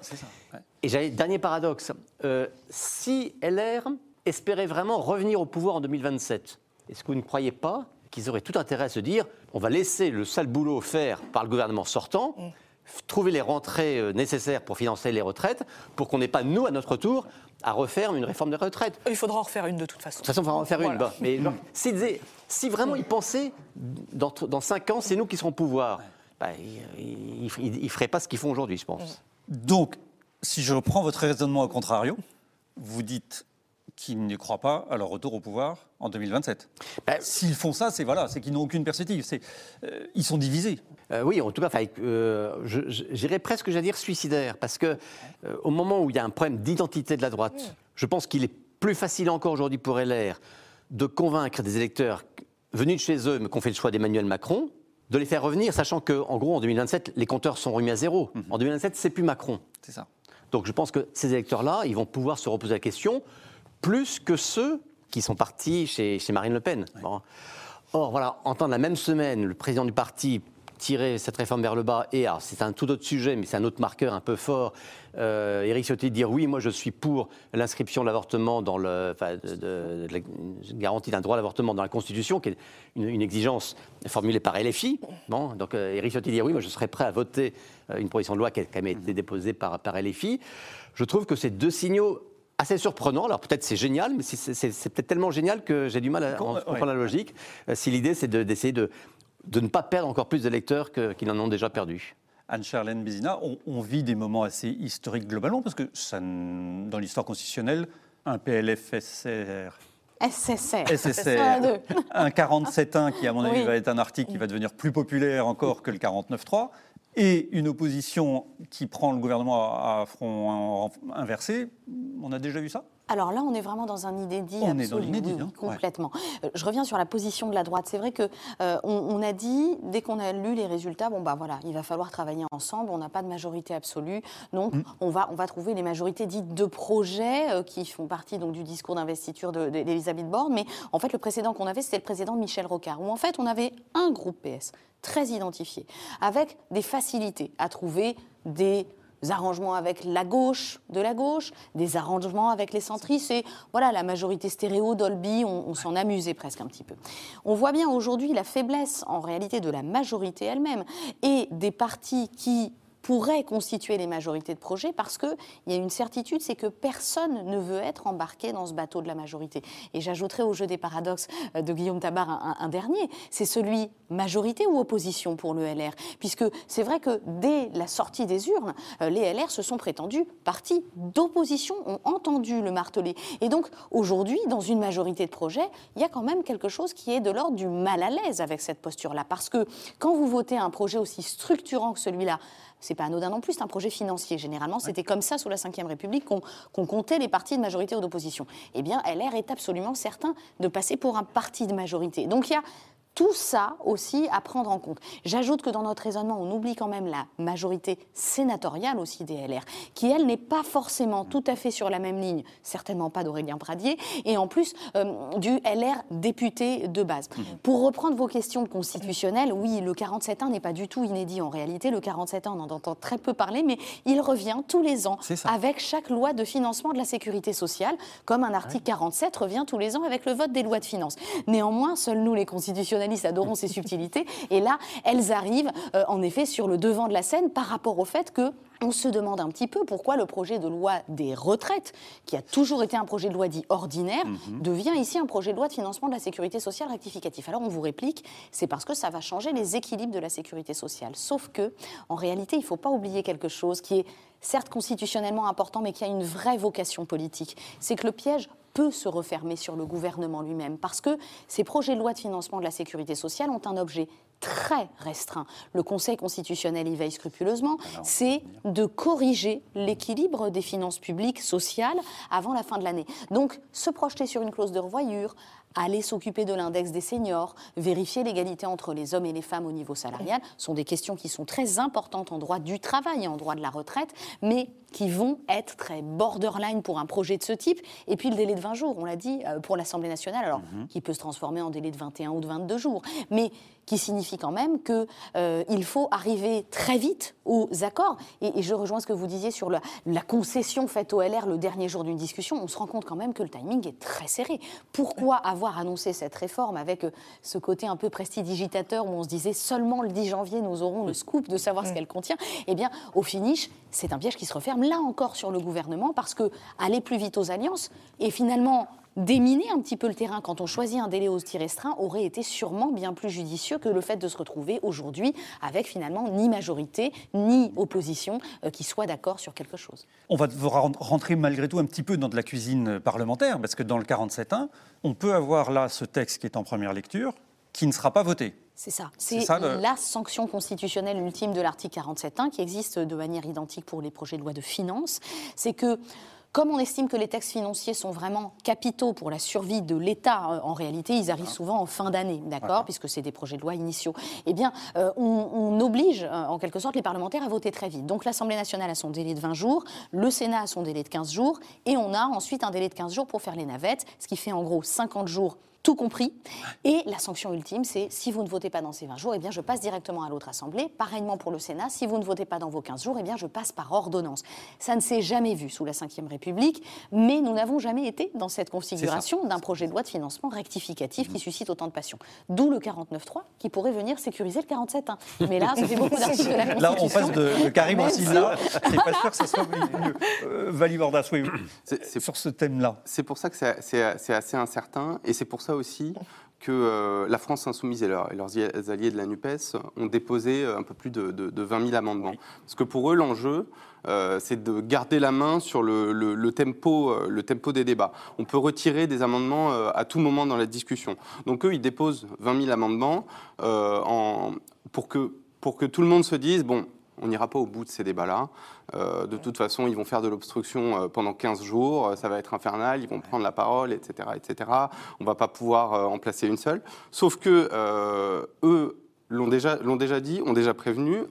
et j'avais dernier paradoxe euh, si LR espérait vraiment revenir au pouvoir en 2027 est-ce que vous ne croyez pas qu'ils auraient tout intérêt à se dire on va laisser le sale boulot faire par le gouvernement sortant f- trouver les rentrées euh, nécessaires pour financer les retraites pour qu'on n'ait pas nous à notre tour à refaire une réforme des retraites?
Il faudra en refaire une de toute façon.
de toute façon, on va en faire une.
Voilà.
bah, mais disaient- si vraiment ils pensaient, dans, dans 5 ans, c'est nous qui serons au pouvoir, bah, ils ne feraient pas ce qu'ils font aujourd'hui, je pense.
Donc, si je reprends votre raisonnement au contrario, vous dites qu'ils ne croient pas à leur retour au pouvoir en 2027.
Bah,
S'ils font ça, c'est voilà, c'est qu'ils n'ont aucune perspective. C'est, euh, ils sont divisés.
Euh, oui, en tout cas, enfin, euh, j'irais presque, j'allais dire, suicidaire, parce que euh, au moment où il y a un problème d'identité de la droite, je pense qu'il est plus facile encore aujourd'hui pour LR de convaincre des électeurs venus de chez eux, mais qui ont fait le choix d'Emmanuel Macron, de les faire revenir, sachant qu'en gros, en 2027, les compteurs sont remis à zéro. En 2027, c'est plus Macron.
C'est ça.
Donc je pense que ces électeurs-là, ils vont pouvoir se reposer la question plus que ceux qui sont partis chez, chez Marine Le Pen. Bon. Or, voilà, entendre la même semaine le président du parti tirer cette réforme vers le bas, et alors c'est un tout autre sujet, mais c'est un autre marqueur un peu fort, euh, Éric Ciotti dire oui, moi je suis pour l'inscription de l'avortement dans le, enfin, de, de- de la garantie d'un droit à l'avortement dans la Constitution, qui est une, une exigence formulée par LFI. Bon, donc euh, Éric Ciotti dire oui, moi je serais prêt à voter euh, une proposition de loi qui a quand même été déposée par, par LFI. Je trouve que c'est deux signaux assez surprenants. Alors peut-être c'est génial, mais c'est- peut-être tellement génial que j'ai du mal à en
Ouais.
comprendre la logique. Euh, si l'idée c'est de- d'essayer de, de ne pas perdre encore plus d'électeurs que- qu'ils n'en ont déjà perdu.
Anne-Charlène Bézina, on, on vit des moments assez historiques globalement, parce que ça, dans l'histoire constitutionnelle, un PLFSR,
SSR.
SSR,
Un, deux.
un 47.1 qui, à mon avis,
Oui.
va être un article qui va devenir plus populaire encore que le 49.3, et une opposition qui prend le gouvernement à front inversé, on a déjà vu ça?
Alors là, on est vraiment dans un inédit
On est dans
absolu,
l'inédit,
oui,
hein, ouais.
complètement. Euh, Je reviens sur la position de la droite. C'est vrai que euh, on, on a dit dès qu'on a lu les résultats, bon bah voilà, il va falloir travailler ensemble. On n'a pas de majorité absolue, donc
Mm.
on va on va trouver les majorités dites de projets euh, qui font partie donc du discours d'investiture de- de- d'Elisabeth Borne. Mais en fait, le précédent qu'on avait, c'était le précédent de Michel Rocard, où en fait on avait un groupe PS très identifié, avec des facilités à trouver des arrangements avec la gauche de la gauche, des arrangements avec les centristes, et voilà, la majorité stéréo, Dolby, on, on s'en amusait presque un petit peu. On voit bien aujourd'hui la faiblesse en réalité de la majorité elle-même et des partis qui pourraient constituer les majorités de projets parce qu'il y a une certitude, c'est que personne ne veut être embarqué dans ce bateau de la majorité. Et j'ajouterai au jeu des paradoxes euh, de Guillaume Tabar un, dernier, c'est celui majorité ou opposition pour le LR. Puisque c'est vrai que dès la sortie des urnes, euh, les LR se sont prétendus partis d'opposition, ont entendu le marteler. Et donc aujourd'hui, dans une majorité de projets, il y a quand même quelque chose qui est de l'ordre du mal à l'aise avec cette posture-là. Parce que quand vous votez un projet aussi structurant que celui-là, c'est pas anodin non plus, c'est un projet financier. Généralement, c'était comme ça sous la Ve République qu'on comptait les partis de majorité ou d'opposition. Eh bien, LR est absolument certain de passer pour un parti de majorité. Donc il y a tout ça aussi à prendre en compte. J'ajoute que dans notre raisonnement, on oublie quand même la majorité sénatoriale aussi des LR, qui elle n'est pas forcément tout à fait sur la même ligne, certainement pas d'Aurélien Pradier, et en plus euh, du LR député de base. Pour reprendre vos questions constitutionnelles, oui, le 47.1 n'est pas du tout inédit en réalité. Le 47.1, on en entend très peu parler, mais il revient tous les ans avec chaque loi de financement de la sécurité sociale, comme un article 47 revient tous les ans avec le vote des lois de finances. Néanmoins, seuls nous, les constitutionnalistes, adorons ces subtilités, et là, elles arrivent euh, en effet sur le devant de la scène par rapport au fait que on se demande un petit peu pourquoi le projet de loi des retraites, qui a toujours été un projet de loi dit ordinaire, devient ici un projet de loi de financement de la sécurité sociale rectificatif. Alors on vous réplique, c'est parce que ça va changer les équilibres de la sécurité sociale. Sauf que, en réalité, il ne faut pas oublier quelque chose qui est certes constitutionnellement important, mais qui a une vraie vocation politique. C'est que le piège peut se refermer sur le gouvernement lui-même, parce que ces projets de loi de financement de la sécurité sociale ont un objet très restreint. Le Conseil constitutionnel y veille scrupuleusement, c'est de corriger l'équilibre des finances publiques sociales avant la fin de l'année. Donc, se projeter sur une clause de revoyure, aller s'occuper de l'index des seniors, vérifier l'égalité entre les hommes et les femmes au niveau salarial, sont des questions qui sont très importantes en droit du travail et en droit de la retraite, mais qui vont être très borderline pour un projet de ce type. Et puis le délai de 20 jours, on l'a dit, euh, pour l'Assemblée nationale, alors qui peut se transformer en délai de 21 ou de 22 jours, mais qui signifie quand même qu'il faut arriver très vite aux accords. Et, et je rejoins ce que vous disiez sur la, la concession faite au LR le dernier jour d'une discussion. On se rend compte quand même que le timing est très serré. Pourquoi avoir annoncé cette réforme avec euh, ce côté un peu prestidigitateur où on se disait seulement le 10 janvier nous aurons le scoop de savoir ce qu'elle contient? Eh bien, au finish, c'est un piège qui se referme là encore sur le gouvernement parce que aller plus vite aux alliances et finalement déminer un petit peu le terrain quand on choisit un délai aussi restreint aurait été sûrement bien plus judicieux que le fait de se retrouver aujourd'hui avec finalement ni majorité ni opposition euh, qui soit d'accord sur quelque chose.
On va devoir rentrer malgré tout un petit peu dans de la cuisine parlementaire, parce que dans le 47.1, on peut avoir là ce texte qui est en première lecture, qui ne sera pas voté.
C'est ça.
C'est le-
la sanction constitutionnelle ultime de l'article 47.1 qui existe de manière identique pour les projets de loi de finances. C'est que Comme on estime que les textes financiers sont vraiment capitaux pour la survie de l'État, euh, en réalité, ils arrivent souvent en fin d'année, d'accord, puisque c'est des projets de loi initiaux. Eh bien, euh, on, on oblige euh, en quelque sorte les parlementaires à voter très vite. Donc l'Assemblée nationale a son délai de 20 jours, le Sénat a son délai de 15 jours, et on a ensuite un délai de 15 jours pour faire les navettes, ce qui fait en gros 50 jours tout compris. Et la sanction ultime, c'est si vous ne votez pas dans ces 20 jours, eh bien je passe directement à l'autre assemblée. Pareillement pour le Sénat, si vous ne votez pas dans vos 15 jours, eh bien je passe par ordonnance. Ça ne s'est jamais vu sous la Ve République, mais nous n'avons jamais été dans cette configuration d'un projet de loi de financement rectificatif qui suscite autant de passion. D'où le 49.3 qui pourrait venir sécuriser le 47.1. Mais là, ça fait beaucoup d'articles de la
Là, on passe de, de Karim
Même
Ancilla.
si-
Je suis pas sûr que ce soit mieux. Euh, Vali Bordas, oui, sur ce thème-là.
C'est pour ça que c'est- c'est c'est assez incertain et c'est pour ça aussi que euh, la France insoumise et, leur- et leurs alliés de la NUPES ont déposé euh, un peu plus de, de- de 20 000 amendements. Parce que pour eux, l'enjeu, euh, c'est de garder la main sur le, le- le tempo, euh, le tempo des débats. On peut retirer des amendements à tout moment dans la discussion. Donc eux, ils déposent 20 000 amendements en- pour, que, pour que tout le monde se dise, bon, on n'ira pas au bout de ces débats-là. Euh, de toute façon, ils vont faire de l'obstruction euh, pendant 15 jours, euh, ça va être infernal, ils vont prendre la parole, etc. etc. On ne va pas pouvoir en placer une seule. Sauf que euh, eux l'ont déjà, l'ont déjà dit, ont déjà prévenu.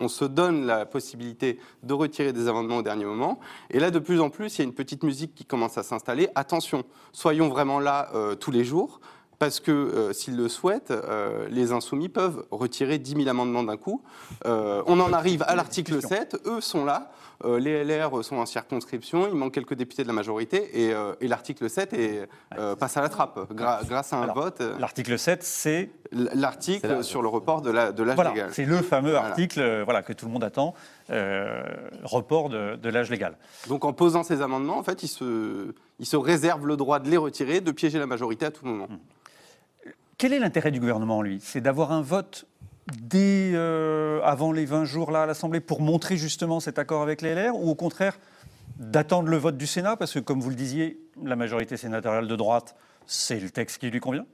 On se donne la possibilité de retirer des amendements au dernier moment. Et là, de plus en plus, il y a une petite musique qui commence à s'installer. Attention, soyons vraiment là euh, tous les jours. Parce que euh, s'ils le souhaitent, euh, les insoumis peuvent retirer 10 000 amendements d'un coup. Euh, on en arrive à l'article 7, eux sont là, euh, les LR sont en circonscription, il manque quelques députés de la majorité, et, euh, et l'article 7 est, euh, passe à la trappe gra- grâce à un
Alors,
vote.
L'article 7, c'est
L'article sur le report de la- de l'âge
Voilà,
légal.
c'est le fameux
Voilà.
article voilà, que tout le monde attend, euh, report de, de l'âge légal.
Donc en posant ces amendements, en fait, ils se, ils se réservent le droit de les retirer, de piéger la majorité à tout moment.
Quel est l'intérêt du gouvernement, lui? C'est d'avoir un vote dès euh, avant les 20 jours là à l'Assemblée pour montrer justement cet accord avec les LR ou au contraire d'attendre le vote du Sénat? Parce que comme vous le disiez, la majorité sénatoriale de droite, c'est le texte qui lui convient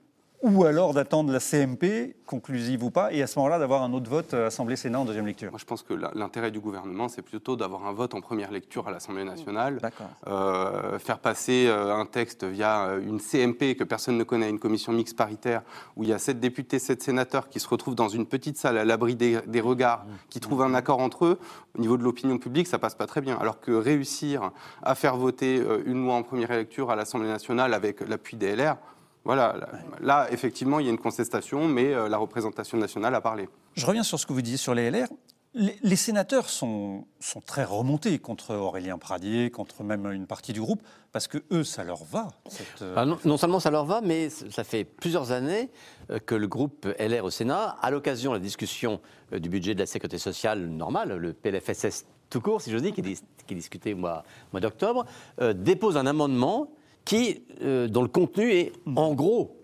ou alors d'attendre la CMP, conclusive ou pas, et à ce moment-là d'avoir un autre vote euh, Assemblée-Sénat en deuxième lecture
Moi, je pense que l'intérêt du gouvernement, c'est plutôt d'avoir un vote en première lecture à l'Assemblée nationale. Euh, faire passer euh, un texte via euh, une CMP que personne ne connaît, une commission mixte paritaire, où il y a sept députés, sept sénateurs qui se retrouvent dans une petite salle à l'abri des, des regards, qui trouvent un accord entre eux. Au niveau de l'opinion publique, ça passe pas très bien. Alors que réussir à faire voter une loi en première lecture à l'Assemblée nationale avec l'appui des LR, voilà, là, là, effectivement, il y a une contestation, mais euh, la représentation nationale a parlé.
Je reviens sur ce que vous disiez sur les LR. Les, les sénateurs sont, sont très remontés contre Aurélien Pradier, contre même une partie du groupe, parce que eux, ça leur va. cette, euh,
Ah non, non seulement ça leur va, mais ça fait plusieurs années euh, que le groupe LR au Sénat, à l'occasion de la discussion du budget de la sécurité sociale normale, le PLFSS tout court, si j'ose dire, qui, est dis- qui est discuté au mois, mois d'octobre, euh, dépose un amendement qui, euh, dont le contenu est en gros,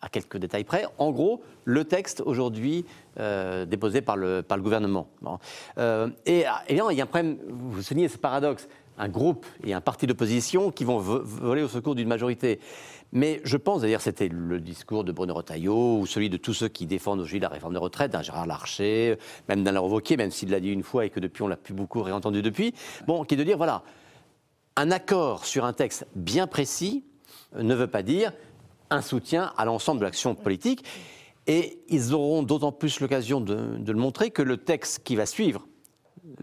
à quelques détails près, en gros, le texte aujourd'hui euh, déposé par le, par le gouvernement. Bon. Euh, et ah, évidemment, il y a un problème, vous soulignez ce paradoxe, un groupe et un parti d'opposition qui vont vo- voler au secours d'une majorité. Mais je pense, d'ailleurs, c'était le discours de Bruno Retailleau ou celui de tous ceux qui défendent aujourd'hui la réforme de retraite, d'un Gérard Larcher, même d'Alain Revoquier, même s'il l'a dit une fois et que depuis on l'a plus beaucoup réentendu depuis, bon, qui est de dire, voilà, un accord sur un texte bien précis ne veut pas dire un soutien à l'ensemble de l'action politique. Et ils auront d'autant plus l'occasion de, de le montrer que le texte qui va suivre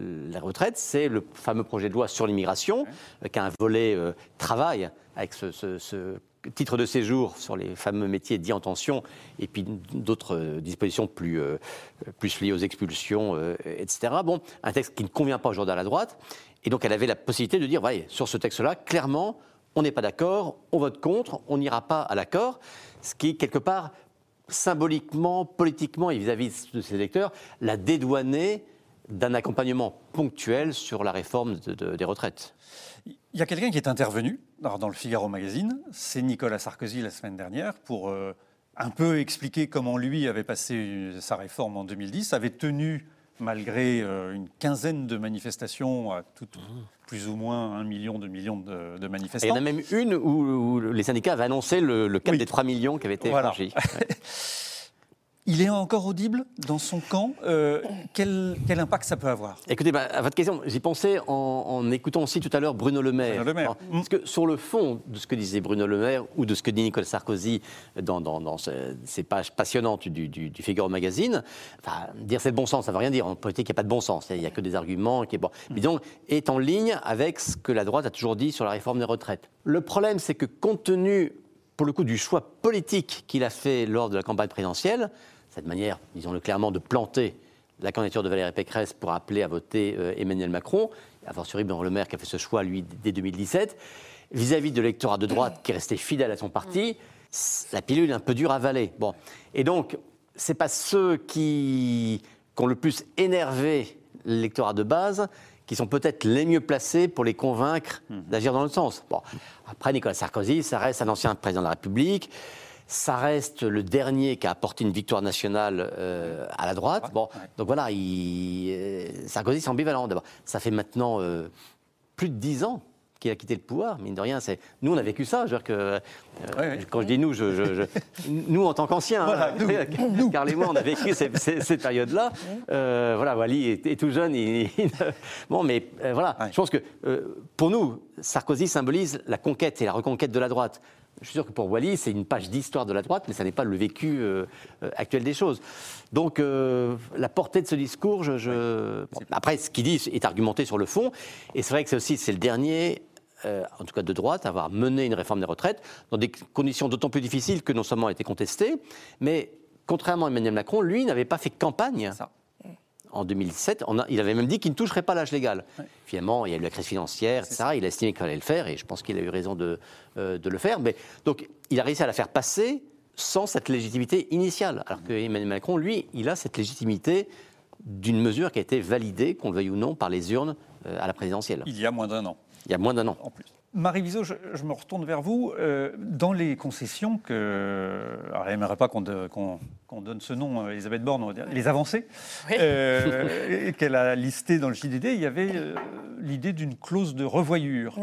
euh, la retraite, c'est le fameux projet de loi sur l'immigration, qui a un volet euh, travail avec ce, ce- ce titre de séjour sur les fameux métiers dits en tension, et puis d'autres euh, dispositions plus, euh, plus liées aux expulsions, euh, etc. Bon, un texte qui ne convient pas aujourd'hui à la droite. Et donc elle avait la possibilité de dire, voyez, sur ce texte-là, clairement, on n'est pas d'accord, on vote contre, on n'ira pas à l'accord, ce qui, quelque part, symboliquement, politiquement et vis-à-vis de ses électeurs, l'a dédouané d'un accompagnement ponctuel sur la réforme de- de- des retraites.
Il y a quelqu'un qui est intervenu dans le Figaro Magazine, c'est Nicolas Sarkozy la semaine dernière, pour euh, un peu expliquer comment lui avait passé euh, sa réforme en 2010, avait tenu, malgré euh, une quinzaine de manifestations, à tout, plus ou moins un million, deux millions de, de
Et il y
manifestants.
en a même une où, où les syndicats avaient annoncé le, le cap des 3 millions qui avait été
Voilà.
franchi.
Il est encore audible dans son camp. Euh, quel, quel, impact ça peut avoir?
Écoutez, bah, à votre question, j'y pensais en, en, écoutant aussi tout à l'heure Bruno Le Maire.
Bruno Le Maire.
Alors, Parce que sur le fond de ce que disait Bruno Le Maire ou de ce que dit Nicolas Sarkozy dans, dans, dans ce, ces pages passionnantes du, du, du, Figaro Magazine, enfin, dire c'est le bon sens, ça ne veut rien dire. En politique, il n'y a pas de bon sens. Il n'y a que des arguments. Qui est, bon. Mais donc, est en ligne avec ce que la droite a toujours dit sur la réforme des retraites. Le problème, c'est que compte tenu, pour le coup, du choix politique qu'il a fait lors de la campagne présidentielle, cette manière, disons-le clairement, de planter la candidature de Valérie Pécresse pour appeler à voter euh, Emmanuel Macron, a fortiori Bruno Le Maire qui a fait ce choix, lui, dès 2017, vis-à-vis de l'électorat de droite qui est resté fidèle à son parti, la pilule est un peu dure à avaler. Bon. Et donc, ce n'est pas ceux qui, qui ont le plus énervé l'électorat de base qui sont peut-être les mieux placés pour les convaincre d'agir dans le sens. Bon. Après, Nicolas Sarkozy, ça reste un ancien président de la République ça reste le dernier qui a apporté une victoire nationale euh, à la droite. Bon, donc voilà, il, euh, Sarkozy, c'est ambivalent. D'abord, ça fait maintenant euh, plus de dix ans qu'il a quitté le pouvoir. Mine de rien, c'est nous on a vécu ça. Je veux dire que euh,
Ouais,
quand je dis nous, je, je- je- nous en tant qu'anciens,
Voilà,
hein,
nous,
Carl et moi, on a vécu ces, ces- ces périodes-là. Euh, voilà, Wally est, est tout jeune. il- il- bon, mais euh, voilà, je pense que pour nous, Sarkozy symbolise la conquête et la reconquête de la droite. Je suis sûr que pour Wally, c'est une page d'histoire de la droite, mais ça n'est pas le vécu euh, euh, actuel des choses. Donc, euh, la portée de ce discours, je, après, ce qu'il dit est argumenté sur le fond, et c'est vrai que c'est aussi c'est le dernier en tout cas de droite, à avoir mené une réforme des retraites dans des conditions d'autant plus difficiles que non seulement elle était contestée, mais contrairement à Emmanuel Macron, lui n'avait pas fait campagne. En 2007, on a- il avait même dit qu'il ne toucherait pas l'âge légal. Finalement, il y a eu la crise financière, etc. Il a estimé qu'il fallait le faire, et je pense qu'il a eu raison de, euh, de le faire. Mais, donc, il a réussi à la faire passer sans cette légitimité initiale. Alors que Emmanuel Macron, lui, il a cette légitimité d'une mesure qui a été validée, qu'on le veuille ou non, par les urnes euh, à la présidentielle.
Il y a moins d'un an.
Il y a moins d'un an.
En plus. Marie Viseau, je, je me retourne vers vous. Euh, dans les concessions que. Alors, elle n'aimerait pas qu'on de- qu'on- qu'on donne ce nom, euh, Elisabeth Borne, on va dire, les avancées, euh, qu'elle a listées dans le JDD, il y avait euh, l'idée d'une clause de revoyure.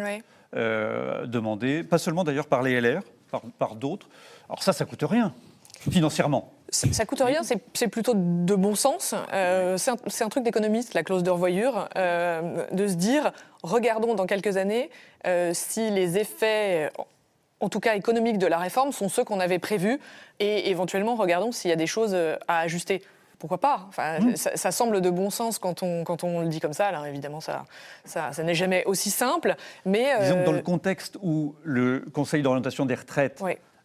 Demandée, pas seulement d'ailleurs par les LR, par, par d'autres. Alors ça, ça coûte rien, financièrement.
Ça, coûte rien, c'est plutôt de bon sens. Euh, c'est un, truc d'économiste, la clause de revoyure, euh, de se dire, regardons dans quelques années euh, si les effets, en tout cas économiques de la réforme, sont ceux qu'on avait prévus, et éventuellement regardons s'il y a des choses à ajuster. Pourquoi pas? Enfin, ça, ça semble de bon sens quand on, quand on le dit comme ça. Alors évidemment, ça, ça, ça n'est jamais aussi simple, mais
Disons que dans le contexte où le Conseil d'orientation des retraites.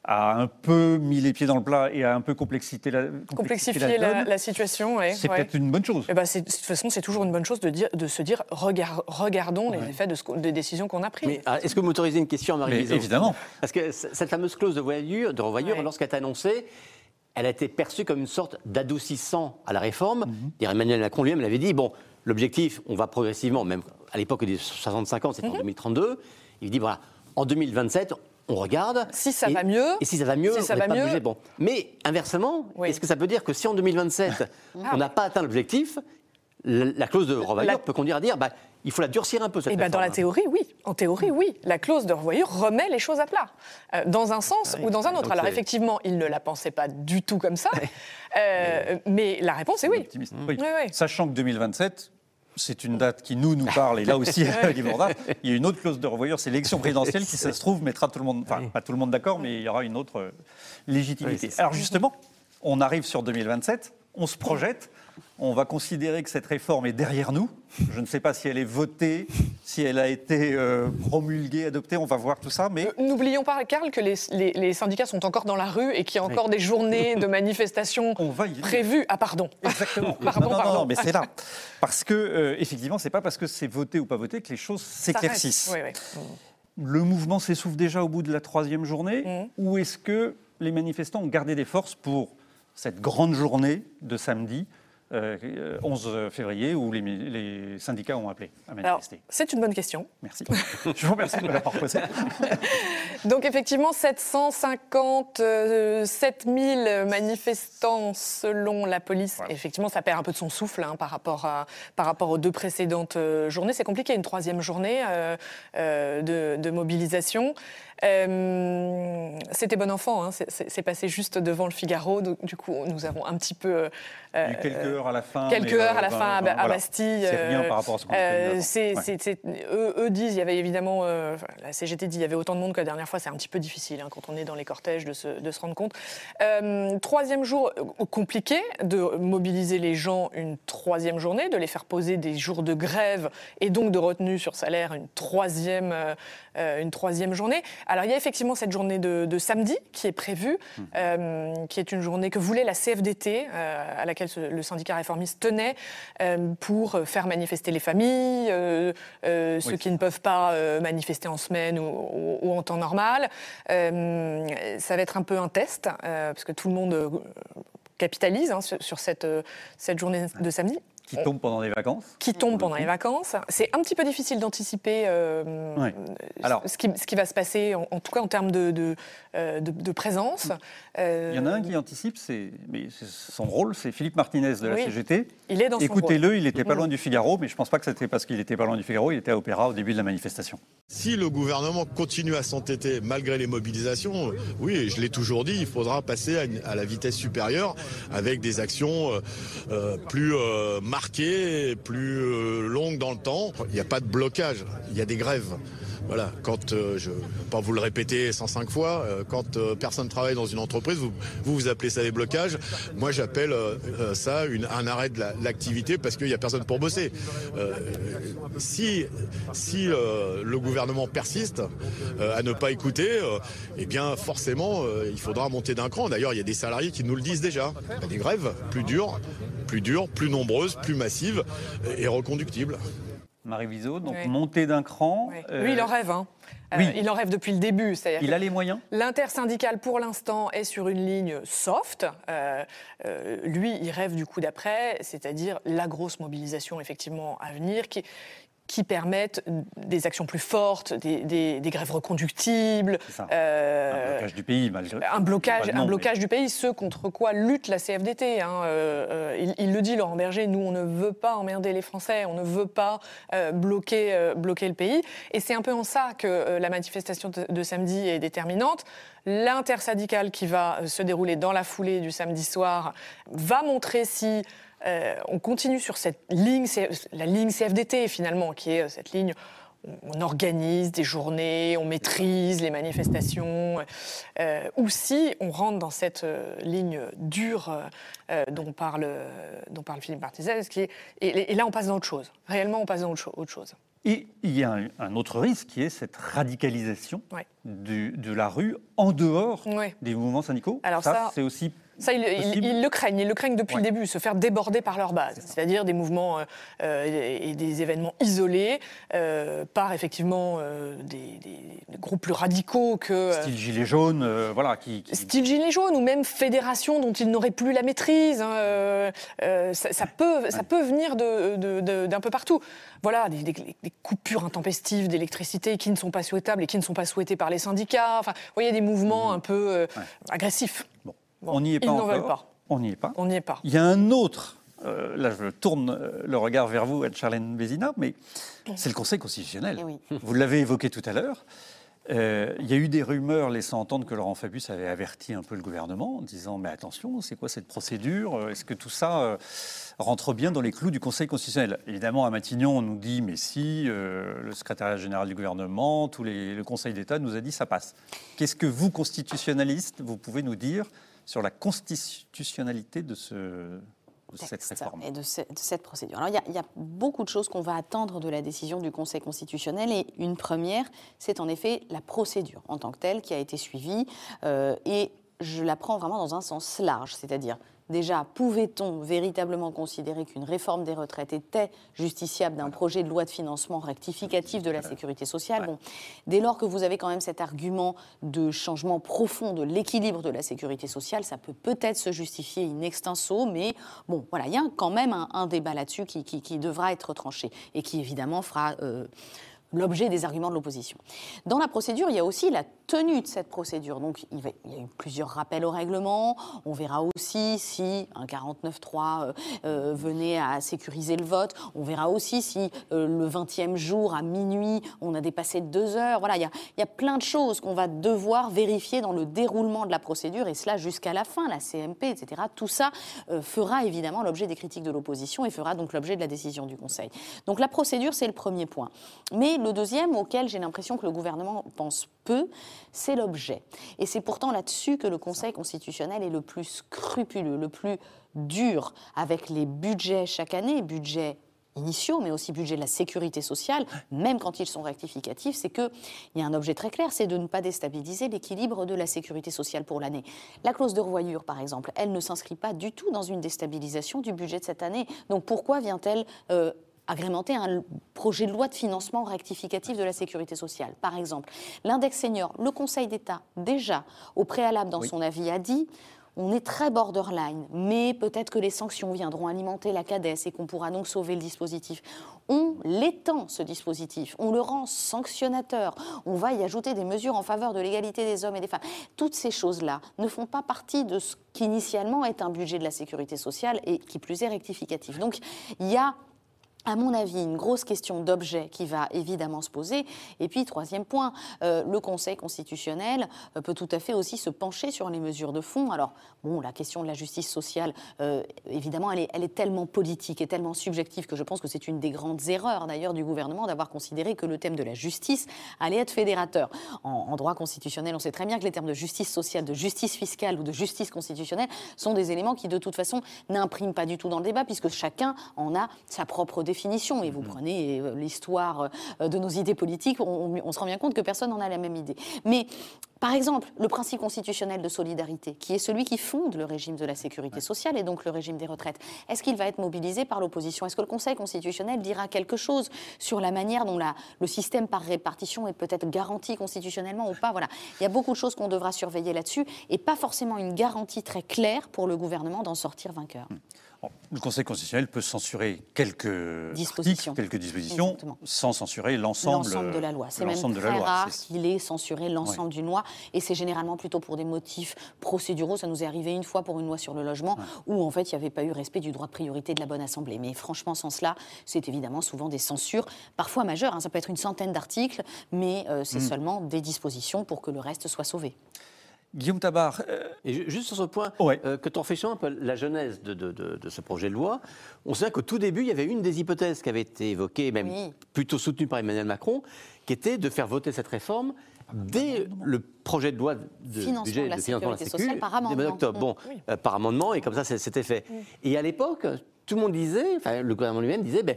A un peu mis les pieds dans le plat et a un peu complexité la,
complexifier la, la situation. ouais,
c'est
ouais.
peut-être une bonne chose.
Eh ben, c'est- de toute façon, c'est toujours une bonne chose de, dire, de se dire regard- regardons les effets de ce des décisions qu'on a prises.
Mais ah, est-ce que vous m'autorisez une question à Marie
évidemment.
Parce que cette fameuse clause de revoyure, de revoyure
Ouais.
lorsqu'elle est annoncée, elle a été perçue comme une sorte d'adoucissant à la réforme. Dire Emmanuel Macron lui-même l'avait dit bon, l'objectif, on va progressivement, même à l'époque des 65 ans, c'était en 2032. Il dit voilà, en 2027, on regarde.
Si ça
et-
va mieux,
Et si ça va mieux,
si ça
on
va
pas
mieux-
obligé. Bon. Mais inversement,
Oui.
est-ce que ça veut dire que si en 2027, on n'a pas atteint l'objectif, la, la clause de revoyure
La-
peut conduire à dire bah, il faut la durcir un peu cette
Eh ben, dans la théorie, oui. En théorie, oui. La clause de revoyure remet les choses à plat, euh, dans un sens ou dans un autre.
donc
Alors effectivement, il ne la pensait pas du tout comme ça, euh, mais la réponse est oui.
Optimiste. Oui.
Oui, oui.
Sachant que 2027, c'est une date qui nous nous parle, et là aussi, il y a une autre clause de revoyure, c'est l'élection présidentielle qui, ça se trouve, mettra tout le monde, enfin, pas tout le monde d'accord, mais il y aura une autre euh, légitimité. Alors justement, on arrive sur 2027, on se projette, on va considérer que cette réforme est derrière nous. Je ne sais pas si elle est votée, si elle a été euh, promulguée, adoptée, on va voir tout ça, mais
N'oublions pas, Karl, que les, les- les syndicats sont encore dans la rue et qu'il y a encore des journées de manifestations
on va y venir.
prévues. Ah, pardon.
Exactement.
Pardon,
non, non, non,
pardon.
non, mais c'est là. Parce que, euh, effectivement, c'est pas parce que c'est voté ou pas voté que les choses s'éclaircissent.
Oui, oui.
Le mouvement s'essouffle déjà au bout de la troisième journée
Mhm.
Ou est-ce que les manifestants ont gardé des forces pour cette grande journée de samedi euh, euh, 11 février où les, syndicats ont appelé à manifester
c'est une bonne question.
Merci. Je vous remercie de me l'avoir posé.
Donc effectivement, 757 000 manifestants selon la police. Effectivement, ça perd un peu de son souffle hein, par, rapport à, par rapport aux deux précédentes euh, journées. C'est compliqué, une troisième journée euh, euh, de, de mobilisation. Euh, C'était bon enfant, hein, c'est- passé juste devant le Figaro. Donc, du coup, nous avons un petit peu...
Il y a eu quelques heures à la fin.
Quelques
mais,
heures
euh,
à la
ben,
fin à,
ben,
à
voilà.
Bastille.
C'est rien
euh,
par rapport à ce qu'on
euh,
Ouais.
eux, eux disent, il y avait évidemment, euh, la CGT dit, il y avait autant de monde que la dernière fois, c'est un petit peu difficile hein, quand on est dans les cortèges de se, de se rendre compte. Euh, troisième jour, euh, compliqué de mobiliser les gens une troisième journée, de les faire poser des jours de grève et donc de retenue sur salaire une troisième, euh, euh, une troisième journée. Alors il y a effectivement cette journée de, de samedi qui est prévue, euh, qui est une journée que voulait la CFDT, euh, à laquelle ce- le syndicat réformiste tenait, euh, pour faire manifester les familles, euh, euh, ceux qui ne peuvent pas euh, manifester en semaine ou, ou- ou en temps normal. Euh, ça va être un peu un test, euh, parce que tout le monde euh, capitalise hein, sur, sur cette, euh, cette journée de samedi
Qui tombe pendant les vacances.
qui tombe pendant les vacances. C'est un petit peu difficile d'anticiper euh.
Alors-
ce, qui, ce qui va se passer, en, en tout cas en termes de, de, euh, de- de présence. Euh,
Il y en a un qui anticipe, c'est, mais c'est son rôle, c'est Philippe Martinez de la
Oui.
CGT.
Il est dans son
Écoutez-le, il n'était pas
Mm.
loin du Figaro, mais je ne pense pas que c'était parce qu'il était pas loin du Figaro, il était à Opéra au début de la manifestation.
Si le gouvernement continue à s'entêter malgré les mobilisations, euh, oui, et je l'ai toujours dit, il faudra passer à, une- à la vitesse supérieure avec des actions euh, euh, plus marquées, plus euh, longues dans le temps. Il n'y a pas de blocage, il y a des grèves. Voilà, quand euh, je pas vous le répéter 105 fois, euh, quand euh, personne travaille dans une entreprise, vous, vous appelez ça des blocages. Moi, j'appelle euh, euh, ça un arrêt de la- l'activité parce qu'il n'y a personne pour bosser. Si si le gouvernement persiste à ne pas écouter, eh bien forcément, il faudra monter d'un cran. D'ailleurs, il y a des salariés qui nous le disent déjà. Des grèves plus dures, plus dures, plus nombreuses, plus massives et reconductibles.
Marie Viseau, donc
Oui.
montée d'un cran. euh,
Lui, il en rêve. Hein. Euh,
oui.
il en rêve depuis le début.
Il a les moyens
L'intersyndicale, pour l'instant, est sur une ligne soft. Euh, lui, il rêve du coup d'après, c'est-à-dire la grosse mobilisation, effectivement, à venir, qui, qui permettent des actions plus fortes, des, des- des grèves reconductibles. Euh,
Un blocage du pays, malgré
un blocage,
nom,
un blocage du pays, ce contre quoi lutte la CFDT. hein. Euh, euh, il, il le dit, Laurent Berger, nous, on ne veut pas emmerder les Français, on ne veut pas euh, bloquer, bloquer le pays. Et c'est un peu en ça que la manifestation de, de samedi est déterminante. L'intersyndicale qui va se dérouler dans la foulée du samedi soir va montrer si euh, on continue sur cette ligne, la ligne CFDT finalement, qui est euh, cette ligne on organise des journées, on maîtrise les manifestations, euh, ou si on rentre dans cette euh, ligne dure euh, dont, parle, dont parle Philippe est- et, et là on passe dans autre chose. Réellement on passe dans autre, cho- autre chose.
Et il y a un, un autre risque qui est cette radicalisation
Ouais.
du- de la rue en dehors
Ouais.
des mouvements syndicaux.
Alors ça-
c'est aussi
Ça, ils, ils-
Possible.
ils le craignent, ils le craignent depuis
Ouais.
le début, se faire déborder par leur base, c'est-à-dire des mouvements euh, euh, et des événements isolés euh, par effectivement euh, des, groupes plus radicaux que...
style gilet jaune, voilà, qui, qui-
Style gilet jaune ou même fédération dont ils n'auraient plus la maîtrise. hein, ça, ça peut, ça peut venir de- de- de- d'un peu partout. Voilà, des, des- des coupures intempestives d'électricité qui ne sont pas souhaitables et qui ne sont pas souhaitées par les syndicats. Enfin, vous voyez, des mouvements un peu agressifs. Bon,
on n'y est pas encore.
pas.
On n'y est pas.
On n'y est pas.
Il y a un autre, euh, là je tourne euh, le regard vers vous, Charlène Bézina, mais c'est le Conseil constitutionnel. Vous l'avez évoqué tout à l'heure. Euh, il y a eu des rumeurs laissant entendre que Laurent Fabius avait averti un peu le gouvernement en disant mais attention, c'est quoi cette procédure? Est-ce que tout ça euh, rentre bien dans les clous du Conseil constitutionnel? Évidemment, à Matignon, on nous dit mais si, euh, le secrétariat général du gouvernement, tous les, le Conseil d'État nous a dit ça passe. Qu'est-ce que vous, constitutionnalistes, vous pouvez nous dire sur la constitutionnalité de, ce, de cette réforme
et de, ce- de cette procédure. Alors, il y a- il y, a beaucoup de choses qu'on va attendre de la décision du Conseil constitutionnel et une première, c'est en effet la procédure en tant que telle qui a été suivie euh, et je la prends vraiment dans un sens large, c'est-à-dire Déjà, pouvait-on véritablement considérer qu'une réforme des retraites était justiciable d'un projet de loi de financement rectificatif de la sécurité sociale? Bon, Dès lors que vous avez quand même cet argument de changement profond de l'équilibre de la sécurité sociale, ça peut peut-être se justifier in extenso, mais bon, voilà, il y a quand même un, un débat là-dessus qui, qui- qui devra être tranché et qui évidemment fera. euh, l'objet des arguments de l'opposition. Dans la procédure, il y a aussi la tenue de cette procédure. Donc, il, y a eu plusieurs rappels au règlement. On verra aussi si un 49.3 euh, euh, venait à sécuriser le vote. On verra aussi si euh, le 20e jour, à minuit, on a dépassé deux heures. Voilà, il y a, il y a plein de choses qu'on va devoir vérifier dans le déroulement de la procédure, et cela jusqu'à la fin, la CMP, etc. Tout ça fera évidemment l'objet des critiques de l'opposition et fera donc l'objet de la décision du Conseil. Donc la procédure, c'est le premier point. Mais le deuxième, auquel j'ai l'impression que le gouvernement pense peu, c'est l'objet. Et c'est pourtant là-dessus que le Conseil constitutionnel est le plus scrupuleux, le plus dur, avec les budgets chaque année, budgets initiaux, mais aussi budget de la sécurité sociale, même quand ils sont rectificatifs, c'est qu'il y a un objet très clair, c'est de ne pas déstabiliser l'équilibre de la sécurité sociale pour l'année. La clause de revoyure, par exemple, elle ne s'inscrit pas du tout dans une déstabilisation du budget de cette année. Donc pourquoi vient-elle euh, agrémenter un projet de loi de financement rectificatif de la sécurité sociale. Par exemple, l'index senior, le Conseil d'État, déjà, au préalable dans son avis, a dit on est très borderline, mais peut-être que les sanctions viendront alimenter la CADES et qu'on pourra donc sauver le dispositif. On l'étend, ce dispositif, on le rend sanctionnateur, on va y ajouter des mesures en faveur de l'égalité des hommes et des femmes. Toutes ces choses-là ne font pas partie de ce qu'initialement est un budget de la sécurité sociale et qui plus est rectificatif. Donc il y a à mon avis, une grosse question d'objet qui va évidemment se poser. Et puis, troisième point, euh, le Conseil constitutionnel euh, peut tout à fait aussi se pencher sur les mesures de fond. Alors, bon, la question de la justice sociale, euh, évidemment, elle est, elle est tellement politique et tellement subjective que je pense que c'est une des grandes erreurs, d'ailleurs, du gouvernement d'avoir considéré que le thème de la justice allait être fédérateur. En, en droit constitutionnel, on sait très bien que les termes de justice sociale, de justice fiscale ou de justice constitutionnelle sont des éléments qui, de toute façon, n'impriment pas du tout dans le débat, puisque chacun en a sa propre définition. Et vous prenez euh, l'histoire euh, de nos idées politiques, on, on se rend bien compte que personne n'en a la même idée. Mais, par exemple, le principe constitutionnel de solidarité, qui est celui qui fonde le régime de la sécurité sociale et donc le régime des retraites, est-ce qu'il va être mobilisé par l'opposition? Est-ce que le Conseil constitutionnel dira quelque chose sur la manière dont la, le système par répartition est peut-être garanti constitutionnellement ou pas? Voilà, il y a beaucoup de choses qu'on devra surveiller là-dessus et pas forcément une garantie très claire pour le gouvernement d'en sortir vainqueur.
Le Conseil constitutionnel peut censurer quelques
Dispositions.
articles, quelques dispositions,
Exactement.
sans censurer l'ensemble
de la loi. C'est même
l'ensemble de
très
la loi.
rare qu'il ait censuré l'ensemble d'une loi. Et c'est généralement plutôt pour des motifs procéduraux. Ça nous est arrivé une fois pour une loi sur le logement, où en fait il n'y avait pas eu respect du droit de priorité de la bonne assemblée. Mais franchement, sans cela, c'est évidemment souvent des censures, parfois majeures. hein. Ça peut être une centaine d'articles, mais euh, c'est
Mm.
seulement des dispositions pour que le reste soit sauvé.
Guillaume Tabar.
Et ju- juste sur ce point, euh, que tu réfléchis un peu la genèse de, de- de- de ce projet de loi, on sait qu'au tout début, il y avait une des hypothèses qui avait été évoquée, même
Oui.
plutôt soutenue par Emmanuel Macron, qui était de faire voter cette réforme dès le projet de loi de
Financement
budget
de la
financement
sécurité sociale par amendement.
Bon.
Oui.
euh, par amendement, et comme ça, c'était fait. Et à l'époque, tout le monde disait, enfin, le gouvernement lui-même disait, ben,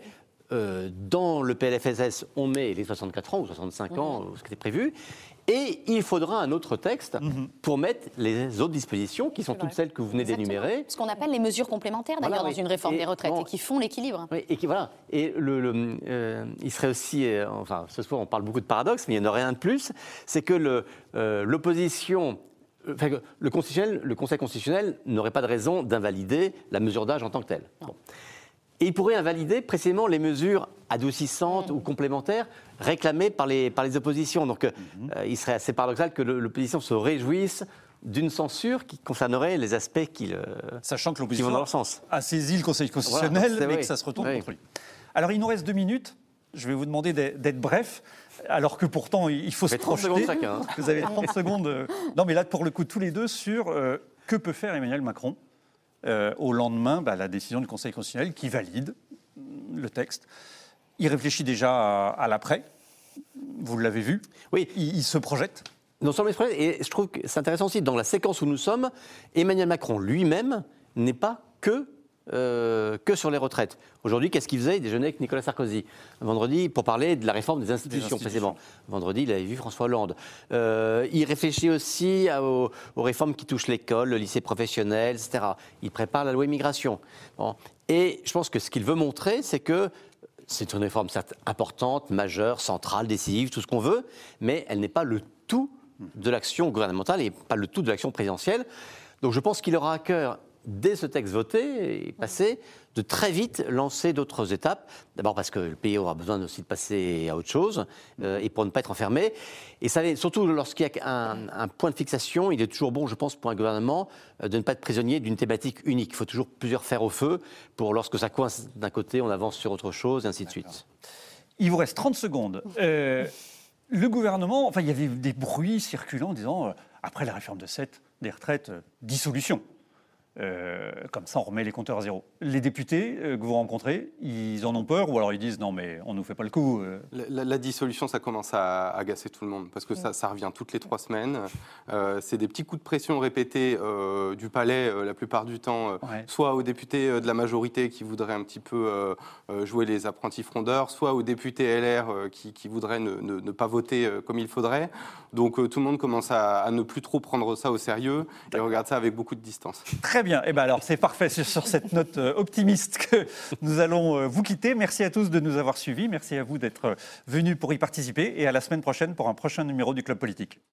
euh, dans le PLFSS, on met les 64 ans ou 65 ans, ce qui était prévu, et il faudra un autre texte pour mettre les autres dispositions, qui sont toutes celles que vous venez d'énumérer.
Ce qu'on appelle les mesures complémentaires, d'ailleurs, dans une réforme
Et
des retraites,
bon,
et qui font l'équilibre.
Oui, et qui, voilà. Et le, le, euh, il serait aussi, euh, enfin, ce soir on parle beaucoup de paradoxes, mais il n'y en a rien de plus, c'est que le, euh, l'opposition, euh, enfin, que le, constitutionnel, le Conseil constitutionnel n'aurait pas de raison d'invalider la mesure d'âge en tant que telle. Bon. Et il pourrait invalider précisément les mesures adoucissantes ou complémentaires réclamées par les, par les oppositions. Donc euh, euh, il serait assez paradoxal que le- l'opposition se réjouisse d'une censure qui concernerait les aspects qui, euh,
Sachant que
qui vont dans leur sens.
a saisi le Conseil constitutionnel,
Voilà,
mais que ça se retourne
Oui.
contre lui. Alors, il nous reste deux minutes. Je vais vous demander d'être bref, alors que pourtant, il faut se
fait 30
projeter.
secondes chacun, hein.
Vous avez 30 secondes. euh, Non, mais là, pour le coup, tous les deux, sur euh, que peut faire Emmanuel Macron euh, au lendemain bah, la décision du Conseil constitutionnel qui valide le texte. Il réfléchit déjà à, à l'après. Vous l'avez vu.
Oui.
Il, il se projette.
Non seulement il se projette, et je trouve que c'est intéressant aussi, dans la séquence où nous sommes, Emmanuel Macron lui-même n'est pas que euh, que sur les retraites. Aujourd'hui, qu'est-ce qu'il faisait? Il déjeunait avec Nicolas Sarkozy. Vendredi, pour parler de la réforme des institutions, précisément. Vendredi, il avait vu François Hollande. Euh, il réfléchit aussi à- aux, aux réformes qui touchent l'école, le lycée professionnel, etc. Il prépare la loi immigration. Bon. Et je pense que ce qu'il veut montrer, c'est que c'est une réforme certes importante, majeure, centrale, décisive, tout ce qu'on veut, mais elle n'est pas le tout de l'action gouvernementale et pas le tout de l'action présidentielle. Donc je pense qu'il aura à cœur, dès ce texte voté et passé, de très vite lancer d'autres étapes. D'abord parce que le pays aura besoin aussi de passer à autre chose euh, et pour ne pas être enfermé. Et ça, surtout lorsqu'il y a un, point de fixation, il est toujours bon, je pense, pour un gouvernement euh, de ne pas être prisonnier d'une thématique unique. Il faut toujours plusieurs fers au feu pour lorsque ça coince d'un côté, on avance sur autre chose, et ainsi de suite.
Il vous reste 30 secondes. Euh, le gouvernement, enfin, il y avait des bruits circulant disant, euh, après la réforme de 7 des retraites, dissolution. Euh, comme ça, on remet les compteurs à zéro. Les députés euh, que vous rencontrez, ils en ont peur ou alors ils disent non, mais on nous fait pas le coup. euh.
La, la- la dissolution, ça commence à agacer tout le monde parce que ça, ça revient toutes les trois semaines. C'est des petits coups de pression répétés du palais la plupart du temps,
Ouais.
soit aux députés de la majorité qui voudraient un petit peu jouer les apprentis frondeurs, soit aux députés LR qui, qui voudraient ne, ne- ne pas voter comme il faudrait. Donc tout le monde commence à, à ne plus trop prendre ça au sérieux et regarde ça avec beaucoup de distance.
Très bien. Et ben c'est parfait. Sur cette note euh, optimiste que nous allons euh, vous quitter. Merci à tous de nous avoir suivis. Merci à vous d'être euh, venus pour y participer. Et à la semaine prochaine pour un prochain numéro du Club Politique.